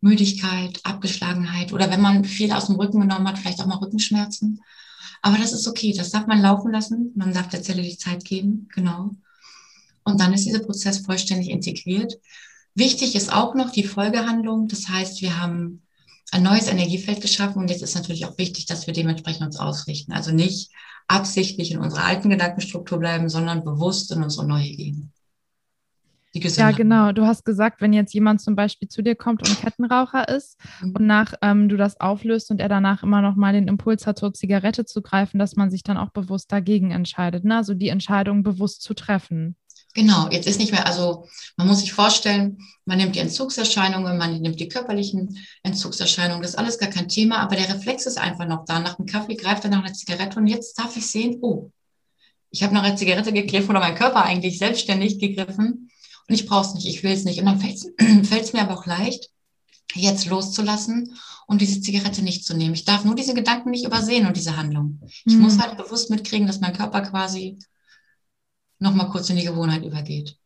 Müdigkeit, Abgeschlagenheit oder wenn man viel aus dem Rücken genommen hat, vielleicht auch mal Rückenschmerzen. Aber das ist okay, das darf man laufen lassen. Man darf der Zelle die Zeit geben, genau. Und dann ist dieser Prozess vollständig integriert. Wichtig ist auch noch die Folgehandlung. Das heißt, wir haben ein neues Energiefeld geschaffen und jetzt ist natürlich auch wichtig, dass wir dementsprechend uns ausrichten. Also nicht absichtlich in unserer alten Gedankenstruktur bleiben, sondern bewusst in unsere neue gehen. Ja, genau. Du hast gesagt, wenn jetzt jemand zum Beispiel zu dir kommt und Kettenraucher ist mhm. und nach ähm, du das auflöst und er danach immer noch mal den Impuls hat, zur Zigarette zu greifen, dass man sich dann auch bewusst dagegen entscheidet. Ne? Also die Entscheidung bewusst zu treffen. Genau, jetzt ist nicht mehr, also man muss sich vorstellen, man nimmt die Entzugserscheinungen, man nimmt die körperlichen Entzugserscheinungen, das ist alles gar kein Thema, aber der Reflex ist einfach noch da. Nach dem Kaffee greift er nach einer Zigarette und jetzt darf ich sehen, oh, ich habe nach einer Zigarette gegriffen oder mein Körper eigentlich selbstständig gegriffen und ich brauche es nicht, ich will es nicht. Und dann fällt es <clears throat> mir aber auch leicht, jetzt loszulassen und diese Zigarette nicht zu nehmen. Ich darf nur diese Gedanken nicht übersehen und diese Handlung. Ich mhm. muss halt bewusst mitkriegen, dass mein Körper quasi nochmal kurz in die Gewohnheit übergeht.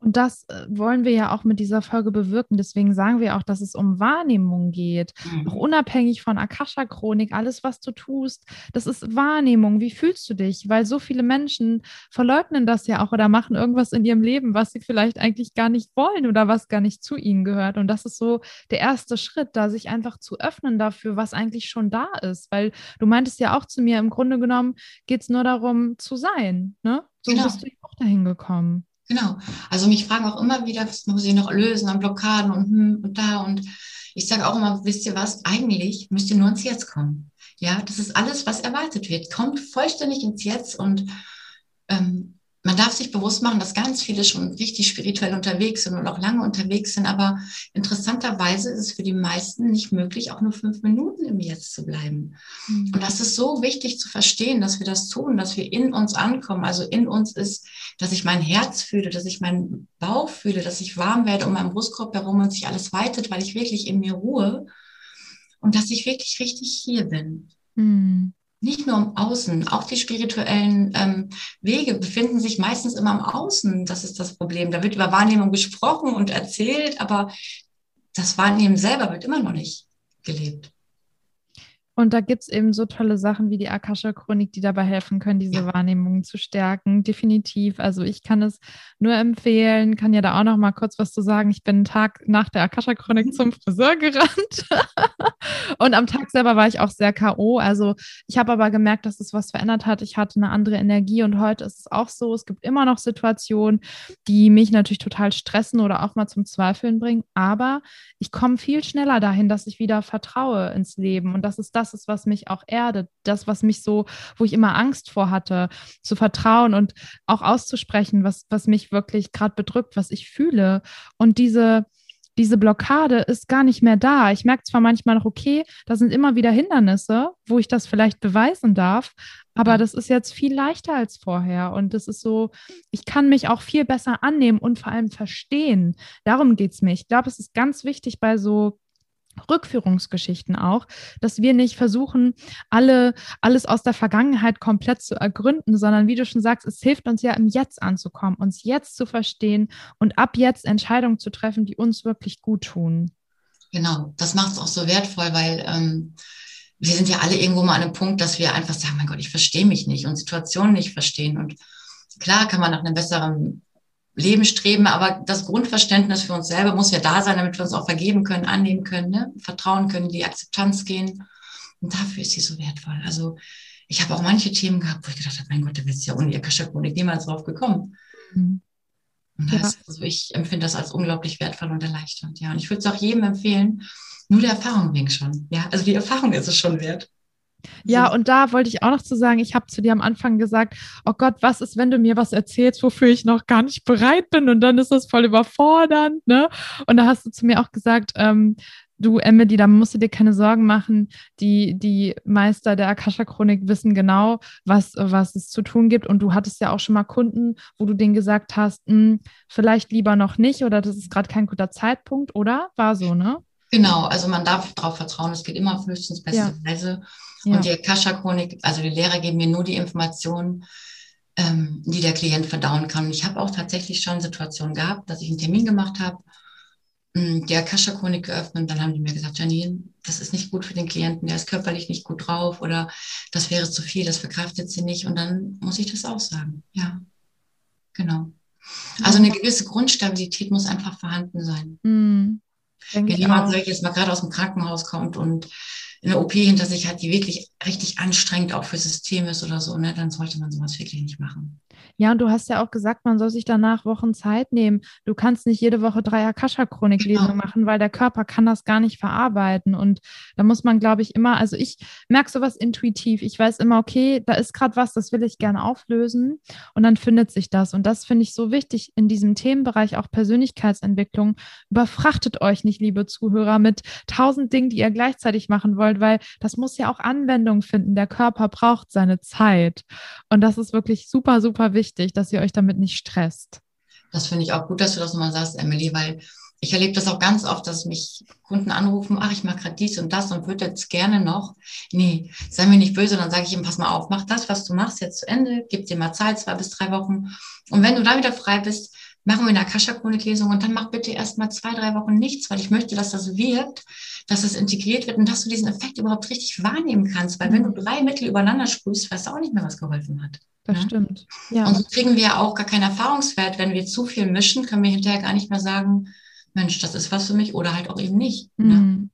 Und das äh, wollen wir ja auch mit dieser Folge bewirken. Deswegen sagen wir auch, dass es um Wahrnehmung geht. Mhm. Auch unabhängig von Akasha-Chronik, alles, was du tust, das ist Wahrnehmung. Wie fühlst du dich? Weil so viele Menschen verleugnen das ja auch oder machen irgendwas in ihrem Leben, was sie vielleicht eigentlich gar nicht wollen oder was gar nicht zu ihnen gehört. Und das ist so der erste Schritt, da sich einfach zu öffnen dafür, was eigentlich schon da ist. Weil du meintest ja auch zu mir, im Grunde genommen geht es nur darum zu sein. Ne? So genau. bist du auch dahin gekommen. Genau. Also mich fragen auch immer wieder, was muss ich noch lösen an Blockaden und hm und da und ich sage auch immer, wisst ihr was, eigentlich müsst ihr nur ins Jetzt kommen. Ja, das ist alles, was erwartet wird. Kommt vollständig ins Jetzt und ähm, man darf sich bewusst machen, dass ganz viele schon richtig spirituell unterwegs sind und auch lange unterwegs sind. Aber interessanterweise ist es für die meisten nicht möglich, auch nur fünf Minuten im Jetzt zu bleiben. Mhm. Und das ist so wichtig zu verstehen, dass wir das tun, dass wir in uns ankommen. Also in uns ist, dass ich mein Herz fühle, dass ich meinen Bauch fühle, dass ich warm werde um meinen Brustkorb herum und sich alles weitet, weil ich wirklich in mir ruhe und dass ich wirklich richtig hier bin. Mhm nicht nur im Außen, auch die spirituellen ähm, Wege befinden sich meistens immer im Außen. Das ist das Problem. Da wird über Wahrnehmung gesprochen und erzählt, aber das Wahrnehmen selber wird immer noch nicht gelebt. Und da gibt es eben so tolle Sachen wie die Akasha-Chronik, die dabei helfen können, diese ja. Wahrnehmung zu stärken. Definitiv. Also ich kann es nur empfehlen, kann ja da auch noch mal kurz was zu sagen. Ich bin einen Tag nach der Akasha-Chronik <laughs> zum Friseur gerannt. <laughs> und am Tag selber war ich auch sehr K.O. Also ich habe aber gemerkt, dass es was verändert hat. Ich hatte eine andere Energie und heute ist es auch so. Es gibt immer noch Situationen, die mich natürlich total stressen oder auch mal zum Zweifeln bringen. Aber ich komme viel schneller dahin, dass ich wieder vertraue ins Leben. Und das ist das, das ist, was mich auch erdet, das, was mich so, wo ich immer Angst vor hatte, zu vertrauen und auch auszusprechen, was, was mich wirklich gerade bedrückt, was ich fühle. Und diese, diese Blockade ist gar nicht mehr da. Ich merke zwar manchmal noch, okay, da sind immer wieder Hindernisse, wo ich das vielleicht beweisen darf, aber das ist jetzt viel leichter als vorher. Und das ist so, ich kann mich auch viel besser annehmen und vor allem verstehen. Darum geht es mir. Ich glaube, es ist ganz wichtig bei so Rückführungsgeschichten auch, dass wir nicht versuchen, alle, alles aus der Vergangenheit komplett zu ergründen, sondern wie du schon sagst, es hilft uns ja im Jetzt anzukommen, uns jetzt zu verstehen und ab jetzt Entscheidungen zu treffen, die uns wirklich gut tun. Genau, das macht es auch so wertvoll, weil ähm, wir sind ja alle irgendwo mal an einem Punkt, dass wir einfach sagen, mein Gott, ich verstehe mich nicht und Situationen nicht verstehen. Und klar kann man nach einem besseren Leben streben, aber das Grundverständnis für uns selber muss ja da sein, damit wir uns auch vergeben können, annehmen können, ne? vertrauen können, die Akzeptanz gehen. Und dafür ist sie so wertvoll. Also ich habe auch manche Themen gehabt, wo ich gedacht habe, mein Gott, da wird ja ohne Akasha-Chronik niemals drauf gekommen. Mhm. Und das, ja. also ich empfinde das als unglaublich wertvoll und erleichternd. Ja, und ich würde es auch jedem empfehlen, nur der Erfahrung wegen schon. Ja, also die Erfahrung ist es schon wert. Ja, und da wollte ich auch noch zu sagen, ich habe zu dir am Anfang gesagt, oh Gott, was ist, wenn du mir was erzählst, wofür ich noch gar nicht bereit bin und dann ist das voll überfordernd, ne? Und da hast du zu mir auch gesagt, ähm, du Emily, da musst du dir keine Sorgen machen. Die, die Meister der Akasha-Chronik wissen genau, was, was es zu tun gibt. Und du hattest ja auch schon mal Kunden, wo du denen gesagt hast, hm, vielleicht lieber noch nicht oder das ist gerade kein guter Zeitpunkt, oder? War so, ne? Genau, also man darf darauf vertrauen, es geht immer auf höchstens beste ja. Weise. Ja. Und die Akasha-Chronik, also die Lehrer geben mir nur die Informationen, ähm, die der Klient verdauen kann. Und ich habe auch tatsächlich schon Situationen gehabt, dass ich einen Termin gemacht habe, hm, die Akasha-Chronik geöffnet und dann haben die mir gesagt, Janine, das ist nicht gut für den Klienten, der ist körperlich nicht gut drauf oder das wäre zu viel, das verkraftet sie nicht und dann muss ich das auch sagen. Ja, genau. Also eine gewisse Grundstabilität muss einfach vorhanden sein. Mhm. Wenn jemand, sag ich jetzt mal, gerade aus dem Krankenhaus kommt und eine OP hinter sich hat, die wirklich richtig anstrengend auch für System ist oder so, ne, dann sollte man sowas wirklich nicht machen. Ja, und du hast ja auch gesagt, man soll sich danach Wochen Zeit nehmen. Du kannst nicht jede Woche drei Akasha-Chronik-Lesungen genau. machen, weil der Körper kann das gar nicht verarbeiten. Und da muss man, glaube ich, immer, also ich merke sowas intuitiv. Ich weiß immer, okay, da ist gerade was, das will ich gerne auflösen. Und dann findet sich das. Und das finde ich so wichtig in diesem Themenbereich, auch Persönlichkeitsentwicklung. Überfrachtet euch nicht, liebe Zuhörer, mit tausend Dingen, die ihr gleichzeitig machen wollt, weil das muss ja auch Anwendung finden. Der Körper braucht seine Zeit. Und das ist wirklich super, super wichtig wichtig, dass ihr euch damit nicht stresst. Das finde ich auch gut, dass du das nochmal sagst, Emily, weil ich erlebe das auch ganz oft, dass mich Kunden anrufen, ach, ich mache gerade dies und das und würde jetzt gerne noch. Nee, sei mir nicht böse, dann sage ich ihm, pass mal auf, mach das, was du machst, jetzt zu Ende, gib dir mal Zeit, zwei bis drei Wochen. Und wenn du da wieder frei bist, machen wir eine Akasha-Chronik-Lesung und dann mach bitte erst mal zwei, drei Wochen nichts, weil ich möchte, dass das wirkt, dass es integriert wird und dass du diesen Effekt überhaupt richtig wahrnehmen kannst. Weil wenn du drei Mittel übereinander sprühst, weißt du auch nicht mehr, was geholfen hat. Das ja? stimmt. Ja. Und so kriegen wir auch gar keinen Erfahrungswert. Wenn wir zu viel mischen, können wir hinterher gar nicht mehr sagen, Mensch, das ist was für mich oder halt auch eben nicht. Ne? Mhm.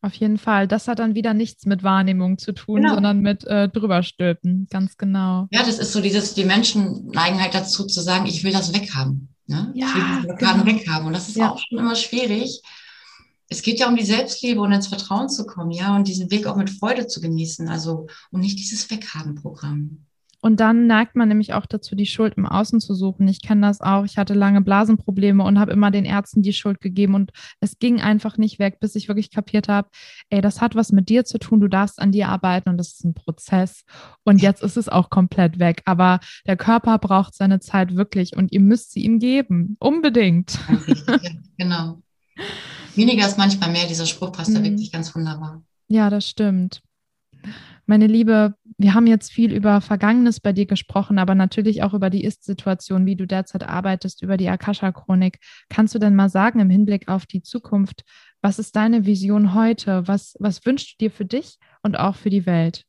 Auf jeden Fall. Das hat dann wieder nichts mit Wahrnehmung zu tun, genau. sondern mit äh, drüberstülpen. Ganz genau. Ja, das ist so dieses, die Menschen neigen halt dazu zu sagen, ich will das weghaben. Ne? Ja, ich will Blockaden genau. weghaben. Und das ist ja. auch schon immer schwierig. Es geht ja um die Selbstliebe und ins Vertrauen zu kommen, ja, und diesen Weg auch mit Freude zu genießen. Also, und nicht dieses Weghaben-Programm. Und dann neigt man nämlich auch dazu, die Schuld im Außen zu suchen. Ich kenne das auch. Ich hatte lange Blasenprobleme und habe immer den Ärzten die Schuld gegeben und es ging einfach nicht weg, bis ich wirklich kapiert habe, ey, das hat was mit dir zu tun. Du darfst an dir arbeiten und das ist ein Prozess. Und jetzt ist es auch komplett weg. Aber der Körper braucht seine Zeit wirklich und ihr müsst sie ihm geben. Unbedingt. Ja, genau. <laughs> Weniger ist manchmal mehr. Dieser Spruch passt mhm. da wirklich ganz wunderbar. Ja, das stimmt. Meine Liebe, wir haben jetzt viel über Vergangenes bei dir gesprochen, aber natürlich auch über die Ist-Situation, wie du derzeit arbeitest, über die Akasha-Chronik. Kannst du denn mal sagen, im Hinblick auf die Zukunft, was ist deine Vision heute? Was, was wünschst du dir für dich und auch für die Welt?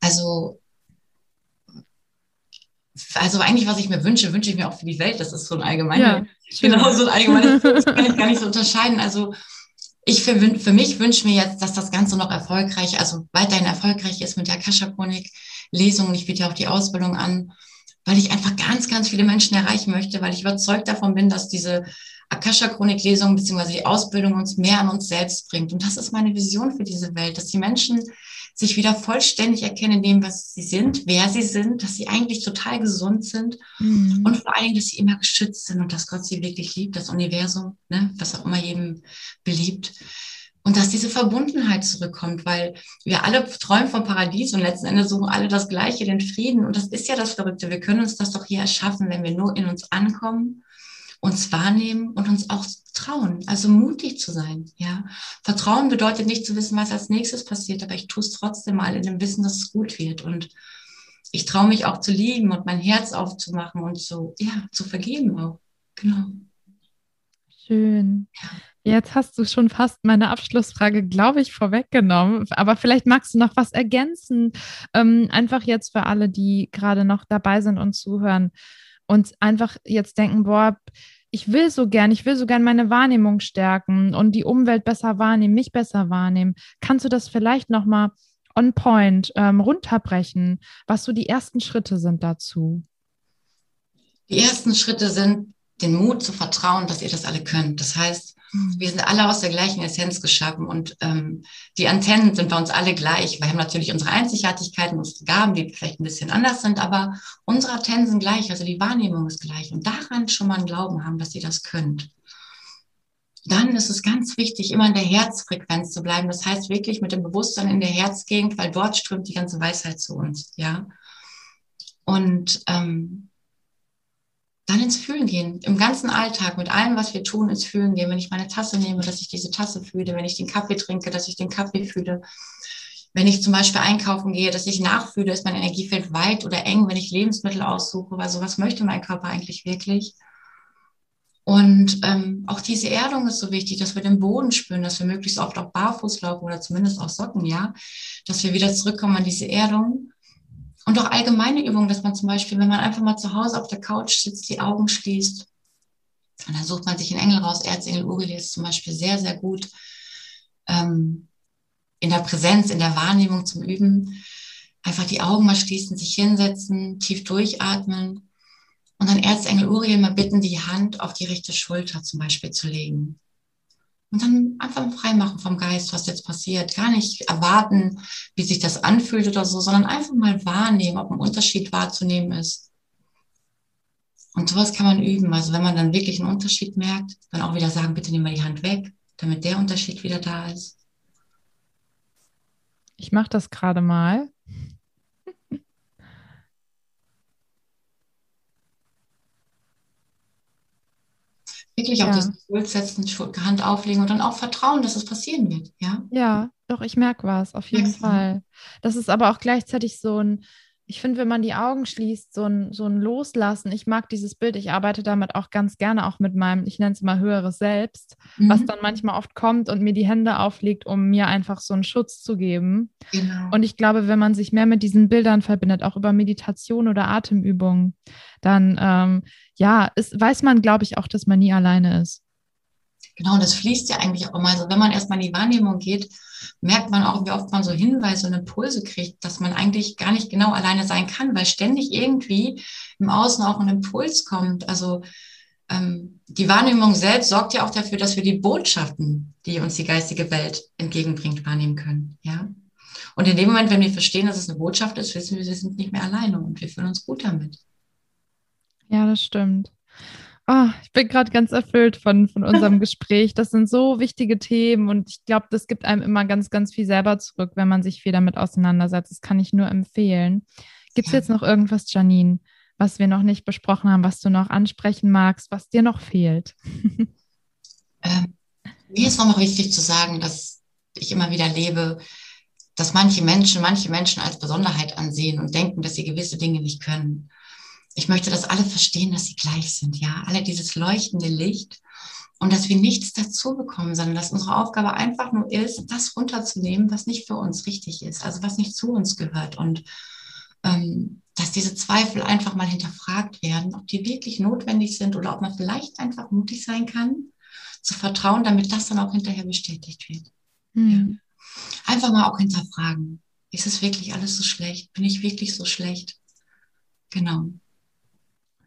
Also, also eigentlich, was ich mir wünsche, wünsche ich mir auch für die Welt. Das ist so ein allgemeines, ja, genau, so ein allgemeines, <laughs> das kann ich gar nicht so unterscheiden. Also, ich für, für mich wünsche mir jetzt, dass das Ganze noch erfolgreich, also weiterhin erfolgreich ist mit der Akasha-Chronik-Lesung. Ich biete auch die Ausbildung an, weil ich einfach ganz, ganz viele Menschen erreichen möchte, weil ich überzeugt davon bin, dass diese Akasha-Chronik-Lesung bzw. die Ausbildung uns mehr an uns selbst bringt. Und das ist meine Vision für diese Welt, dass die Menschen sich wieder vollständig erkennen in dem, was sie sind, wer sie sind, dass sie eigentlich total gesund sind mhm. und vor allen Dingen, dass sie immer geschützt sind und dass Gott sie wirklich liebt, das Universum, ne, was auch immer jedem beliebt. Und dass diese Verbundenheit zurückkommt, weil wir alle träumen vom Paradies und letzten Endes suchen alle das Gleiche, den Frieden. Und das ist ja das Verrückte. Wir können uns das doch hier erschaffen, wenn wir nur in uns ankommen uns wahrnehmen und uns auch trauen, also mutig zu sein. Ja, Vertrauen bedeutet nicht zu wissen, was als nächstes passiert, aber ich tue es trotzdem mal in dem Wissen, dass es gut wird und ich traue mich auch zu lieben und mein Herz aufzumachen und so, ja, zu vergeben auch. Genau. Schön. Ja. Jetzt hast du schon fast meine Abschlussfrage, glaube ich, vorweggenommen. Aber vielleicht magst du noch was ergänzen. Ähm, einfach jetzt für alle, die gerade noch dabei sind und zuhören und einfach jetzt denken, boah, ich will so gern, ich will so gern meine Wahrnehmung stärken und die Umwelt besser wahrnehmen, mich besser wahrnehmen. Kannst du das vielleicht nochmal on point ähm, runterbrechen, was so die ersten Schritte sind dazu? Die ersten Schritte sind, den Mut zu vertrauen, dass ihr das alle könnt. Das heißt, Mhm. Wir sind alle aus der gleichen Essenz geschaffen und ähm, die Antennen sind bei uns alle gleich. Wir haben natürlich unsere Einzigartigkeiten, unsere Gaben, die vielleicht ein bisschen anders sind, aber unsere Antennen sind gleich, also die Wahrnehmung ist gleich. Und daran schon mal einen Glauben haben, dass ihr das könnt. Dann ist es ganz wichtig, immer in der Herzfrequenz zu bleiben. Das heißt wirklich mit dem Bewusstsein in der Herzgegend, weil dort strömt die ganze Weisheit zu uns, ja. Und ähm, dann ins Fühlen gehen. Im ganzen Alltag, mit allem, was wir tun, ins Fühlen gehen. Wenn ich meine Tasse nehme, dass ich diese Tasse fühle. Wenn ich den Kaffee trinke, dass ich den Kaffee fühle. Wenn ich zum Beispiel einkaufen gehe, dass ich nachfühle, ist mein Energiefeld weit oder eng, wenn ich Lebensmittel aussuche, weil sowas möchte mein Körper eigentlich wirklich. Und ähm, auch diese Erdung ist so wichtig, dass wir den Boden spüren, dass wir möglichst oft auch barfuß laufen oder zumindest auch Socken, ja, dass wir wieder zurückkommen an diese Erdung und auch allgemeine Übungen, dass man zum Beispiel, wenn man einfach mal zu Hause auf der Couch sitzt, die Augen schließt. Und dann sucht man sich einen Engel raus. Erzengel Uriel ist zum Beispiel sehr, sehr gut ähm, in der Präsenz, in der Wahrnehmung zum Üben. Einfach die Augen mal schließen, sich hinsetzen, tief durchatmen. Und dann Erzengel Uriel mal bitten, die Hand auf die rechte Schulter zum Beispiel zu legen. Und dann einfach freimachen vom Geist, was jetzt passiert. Gar nicht erwarten, wie sich das anfühlt oder so, sondern einfach mal wahrnehmen, ob ein Unterschied wahrzunehmen ist. Und sowas kann man üben. Also wenn man dann wirklich einen Unterschied merkt, dann auch wieder sagen, bitte nimm mal die Hand weg, damit der Unterschied wieder da ist. Ich mache das gerade mal. Wirklich auf ja. diesen Puls setzen, Hand auflegen und dann auch vertrauen, dass es passieren wird. Ja, ja doch, ich merke was, auf jeden Merkst Fall. Das ist aber auch gleichzeitig so ein, ich finde, wenn man die Augen schließt, so ein, so ein Loslassen. Ich mag dieses Bild, ich arbeite damit auch ganz gerne, auch mit meinem, ich nenne es mal höheres Selbst, mhm. was dann manchmal oft kommt und mir die Hände auflegt, um mir einfach so einen Schutz zu geben. Genau. Und ich glaube, wenn man sich mehr mit diesen Bildern verbindet, auch über Meditation oder Atemübungen, dann ähm, ja, ist, weiß man, glaube ich, auch, dass man nie alleine ist. Genau, und das fließt ja eigentlich auch immer. Also wenn man erstmal in die Wahrnehmung geht, merkt man auch, wie oft man so Hinweise und Impulse kriegt, dass man eigentlich gar nicht genau alleine sein kann, weil ständig irgendwie im Außen auch ein Impuls kommt. Also ähm, die Wahrnehmung selbst sorgt ja auch dafür, dass wir die Botschaften, die uns die geistige Welt entgegenbringt, wahrnehmen können. Ja. Und in dem Moment, wenn wir verstehen, dass es eine Botschaft ist, wissen wir, wir sind nicht mehr alleine und wir fühlen uns gut damit. Ja, das stimmt. Oh, ich bin gerade ganz erfüllt von, von unserem <laughs> Gespräch. Das sind so wichtige Themen und ich glaube, das gibt einem immer ganz, ganz viel selber zurück, wenn man sich viel damit auseinandersetzt. Das kann ich nur empfehlen. Gibt es jetzt noch irgendwas, Janine, was wir noch nicht besprochen haben, was du noch ansprechen magst, was dir noch fehlt? <laughs> Ähm, mir ist noch wichtig zu sagen, dass ich immer wieder lebe, dass manche Menschen, manche Menschen als Besonderheit ansehen und denken, dass sie gewisse Dinge nicht können ich möchte, dass alle verstehen, dass sie gleich sind, ja, alle dieses leuchtende Licht und dass wir nichts dazu bekommen, sondern dass unsere Aufgabe einfach nur ist, das runterzunehmen, was nicht für uns richtig ist, also was nicht zu uns gehört und ähm, dass diese Zweifel einfach mal hinterfragt werden, ob die wirklich notwendig sind oder ob man vielleicht einfach mutig sein kann, zu vertrauen, damit das dann auch hinterher bestätigt wird. Mhm. Ja. Einfach mal auch hinterfragen. Ist es wirklich alles so schlecht? Bin ich wirklich so schlecht? Genau.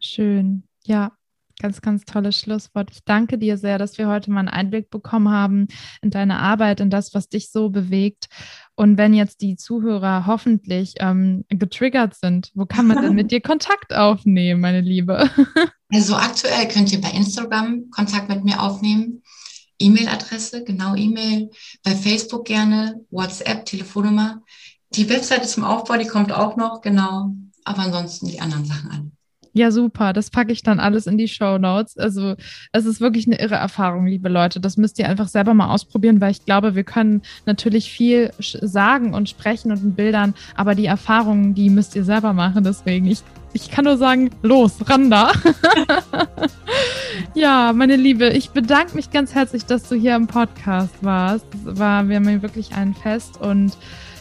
Schön. Ja, Ganz, ganz tolles Schlusswort. Ich danke dir sehr, dass wir heute mal einen Einblick bekommen haben in deine Arbeit, in das, was dich so bewegt. Und wenn jetzt die Zuhörer hoffentlich ähm, getriggert sind, wo kann man denn mit dir <laughs> Kontakt aufnehmen, meine Liebe? <laughs> Also aktuell könnt ihr bei Instagram Kontakt mit mir aufnehmen. E-Mail-Adresse, genau E-Mail, bei Facebook gerne, WhatsApp, Telefonnummer. Die Webseite zum Aufbau, die kommt auch noch, genau. Aber ansonsten die anderen Sachen alle. Ja, super. Das packe ich dann alles in die Show Notes. Also, es ist wirklich eine irre Erfahrung, liebe Leute. Das müsst ihr einfach selber mal ausprobieren, weil ich glaube, wir können natürlich viel sagen und sprechen und in Bildern, aber die Erfahrungen, die müsst ihr selber machen. Deswegen, ich, ich kann nur sagen, los, ran da. <laughs> ja, meine Liebe, ich bedanke mich ganz herzlich, dass du hier im Podcast warst. Das war, haben wirklich ein Fest und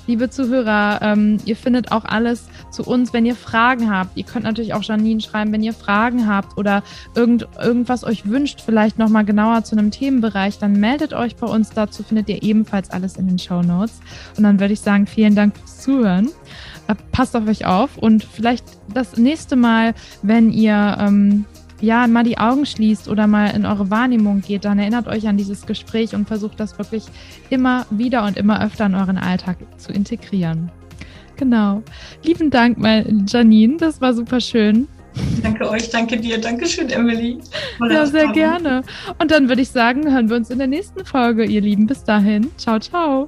Liebe Zuhörer, ähm, ihr findet auch alles zu uns, wenn ihr Fragen habt. Ihr könnt natürlich auch Janine schreiben, wenn ihr Fragen habt oder irgend, irgendwas euch wünscht, vielleicht nochmal genauer zu einem Themenbereich, dann meldet euch bei uns. Dazu findet ihr ebenfalls alles in den Show Notes. Und dann würde ich sagen, vielen Dank fürs Zuhören. Äh, passt auf euch auf und vielleicht das nächste Mal, wenn ihr ähm, ja, mal die Augen schließt oder mal in eure Wahrnehmung geht, dann erinnert euch an dieses Gespräch und versucht das wirklich immer wieder und immer öfter in euren Alltag zu integrieren. Genau. Lieben Dank, Janine. Das war super schön. Danke euch, danke dir, danke schön, Emily. Ja, sehr gerne. Und dann würde ich sagen, hören wir uns in der nächsten Folge, ihr Lieben. Bis dahin. Ciao, ciao.